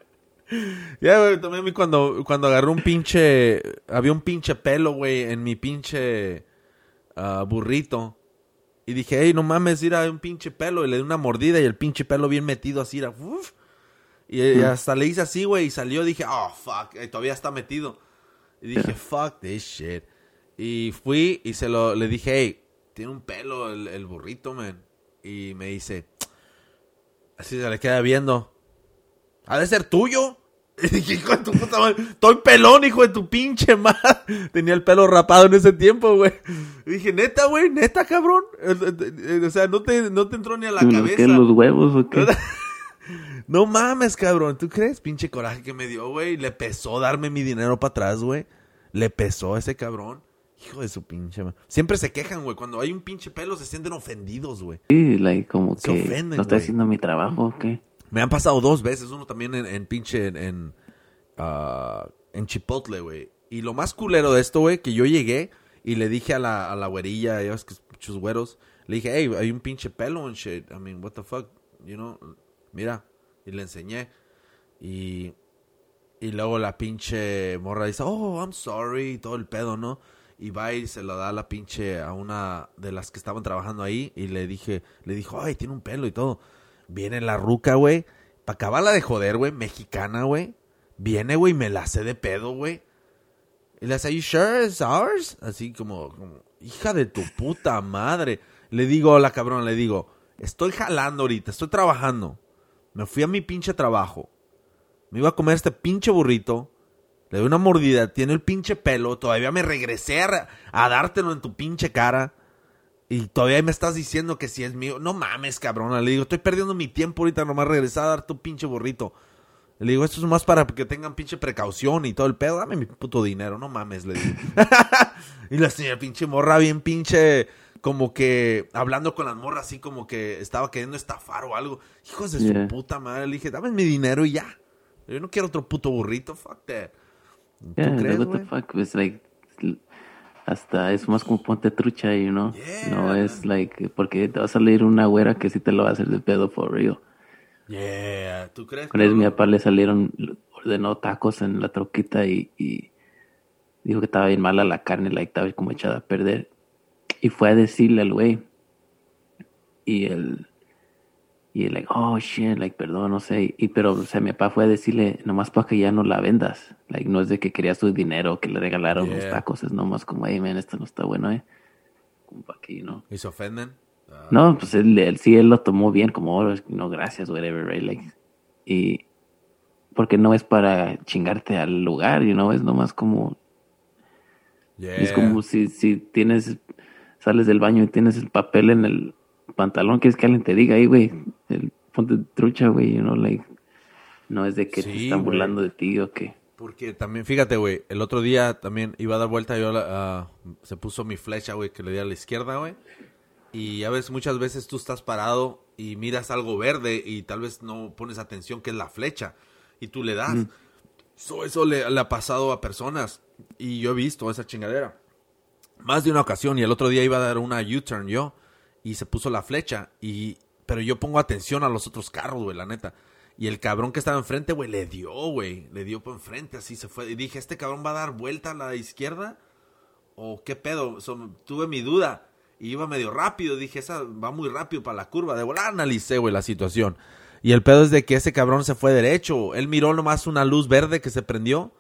Ya, güey, también a mí cuando, cuando agarré un pinche... Había un pinche pelo, güey, en mi pinche ah, burrito. Y dije, hey, no mames, mira, hay un pinche pelo. Y le di una mordida y el pinche pelo bien metido así, era... uf. Y, y hasta le hice así, güey, y salió. Dije, oh, fuck, y todavía está metido. Y dije, fuck this shit. Y fui y se lo... Le dije, hey, tiene un pelo el, el burrito, man. Y me dice... Así se le queda viendo. Ha de ser tuyo. Y dije, hijo de tu puta madre, estoy pelón, hijo de tu pinche madre. Tenía el pelo rapado en ese tiempo, güey. Y dije, neta, güey, neta, cabrón. O sea, no te, no te entró ni a la cabeza. ¿Qué, los huevos o qué? No mames, cabrón. ¿Tú crees? Pinche coraje que me dio, güey. Le pesó darme mi dinero para atrás, güey. Le pesó a ese cabrón. Hijo de su pinche madre. Siempre se quejan, güey. Cuando hay un pinche pelo se sienten ofendidos, güey. Sí, like, como que ofenden, no estoy haciendo mi trabajo, ¿o qué? Me han pasado dos veces, uno también en, pinche en, en, ah, en Chipotle, güey. Y lo más culero de esto, güey, que yo llegué y le dije a la, a la güerilla, ya ves que muchos güeros, le dije, hey, hay un pinche pelo en shit. I mean, what the fuck, you know, mira. Y le enseñé. Y, y luego la pinche morra dice, oh, I'm sorry, y todo el pedo, ¿no? Y va y se lo da a la pinche a una de las que estaban trabajando ahí y le dije, le dijo, ay, tiene un pelo y todo. Viene la ruca, güey. Pa' acabarla de joder, güey. Mexicana, güey. Viene, güey, me la hace de pedo, güey. Y le hace, you sure it's ours? Así como, como, hija de tu puta madre. Le digo a la cabrona, le digo, estoy jalando ahorita, estoy trabajando. Me fui a mi pinche trabajo. Me iba a comer este pinche burrito. Le doy una mordida, tiene el pinche pelo. Todavía me regresé a, dártelo en tu pinche cara. Y todavía me estás diciendo que si es mío. No mames, cabrona. Le digo, estoy perdiendo mi tiempo ahorita nomás regresar a dar tu pinche burrito. Le digo, esto es más para que tengan pinche precaución y todo el pedo. Dame mi puto dinero, no mames, le digo. y la señora pinche morra bien pinche, como que hablando con las morras así como que estaba queriendo estafar o algo. Hijos de su puta madre. Le dije, dame mi dinero y ya. Yo no quiero otro puto burrito, fuck that. ¿Tú crees, what the fuck? like, hasta es más como ponte trucha, you know. no es like, porque te va a salir una güera que sí te lo va a hacer de pedo for real. Yeah, ¿tú crees? Con eso mi papá le salieron, ordenó tacos en la troquita y, y dijo que estaba bien mala la carne, like, estaba como echada a perder. Y fue a decirle al güey. Y el, y él, like, oh shit, like, perdón, no sé. Y, pero, o sea, mi papá fue a decirle, nomás para que ya no la vendas. Like, no es de que quería su dinero, que le regalaron los tacos, es nomás como, hey, man, esto no está bueno, eh. Como para que, ¿no? ¿Y se ofenden? No, pues él, sí, él lo tomó bien, como, oh, no, gracias, whatever, right? Like, y, porque no es para chingarte al lugar, you know, es nomás como, es como si, si tienes, sales del baño y tienes el papel en el pantalón, quieres que alguien te diga ahí, güey, ponte trucha, güey, you know, like, no es de que te están burlando de ti o qué. Porque también, fíjate, güey, el otro día también iba a dar vuelta, yo uh, se puso mi flecha, güey, que le di a la izquierda, güey. Y ya ves, muchas veces tú estás parado y miras algo verde y tal vez no pones atención que es la flecha y tú le das. eso le, le, ha pasado a personas y yo he visto esa chingadera. Más de una ocasión y el otro día iba a dar una U-turn yo y se puso la flecha y pero yo pongo atención a los otros carros, güey, la neta. Y el cabrón que estaba enfrente, güey, le dio, güey, le dio por enfrente, así se fue. Y dije, ¿este cabrón va a dar vuelta a la izquierda? ¿O qué pedo? tuve mi duda. Y iba medio rápido, dije, esa va muy rápido para la curva. De volar analicé, güey, la situación. Y el pedo es de que ese cabrón se fue derecho. Él miró nomás una luz verde que se prendió.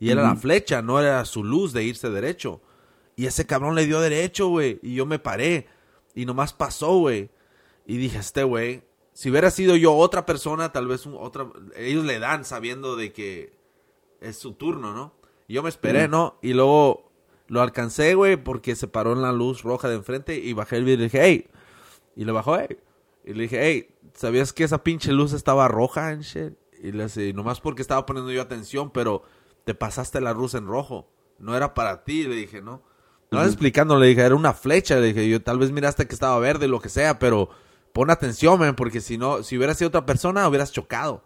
Y era la flecha, no era su luz de irse derecho. Y ese cabrón le dio derecho, güey. Y yo me paré. Y nomás pasó, güey. Y dije, este güey, si hubiera sido yo otra persona, tal vez otra, ellos le dan sabiendo de que es su turno, ¿no? Y yo me esperé, ¿no? Y luego lo alcancé, güey, porque se paró en la luz roja de enfrente y bajé el vidrio y dije, hey. Y le bajó, hey. Y le dije, hey, ¿sabías que esa pinche luz estaba roja en shit? Y le dije, nomás porque estaba poniendo yo atención, pero te pasaste la luz en rojo. No era para ti, le dije, ¿no? No uh explicando, le dije, era una flecha, le dije, yo tal vez miraste que estaba verde, lo que sea, pero pon atención, man, porque si no, si hubiera sido otra persona, hubieras chocado.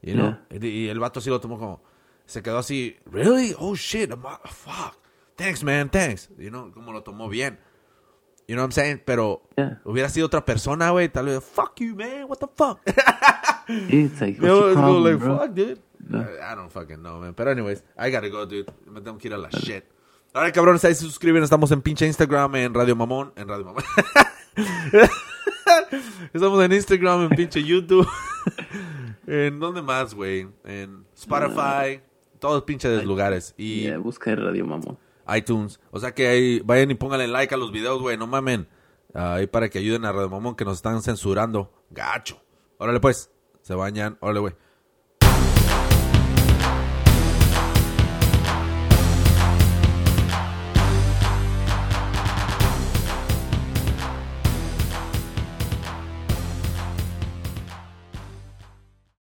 You know? y, el vato sí lo tomó como, se quedó así, really? Oh shit, fuck. Thanks, man, thanks. You know, como lo tomó bien. You know what I'm saying? Pero hubiera sido otra persona, güey, tal vez, fuck you, man, what the fuck? It's like, like fuck, dude. I don't fucking know, man. But anyways, I gotta go, dude. Me tengo que ir a la shit. Ahora, cabrones, ahí se suscriben. Estamos en pinche Instagram, en Radio Mamón. En Radio Mamón. Estamos en Instagram, en pinche YouTube. ¿En dónde más, güey? En Spotify. Todos pinches lugares. Y busca Radio Mamón. iTunes. O sea que ahí vayan y pónganle like a los videos, güey. No mamen. ahí para que ayuden a Radio Mamón que nos están censurando. Gacho. Órale, pues. Se bañan. Órale, güey.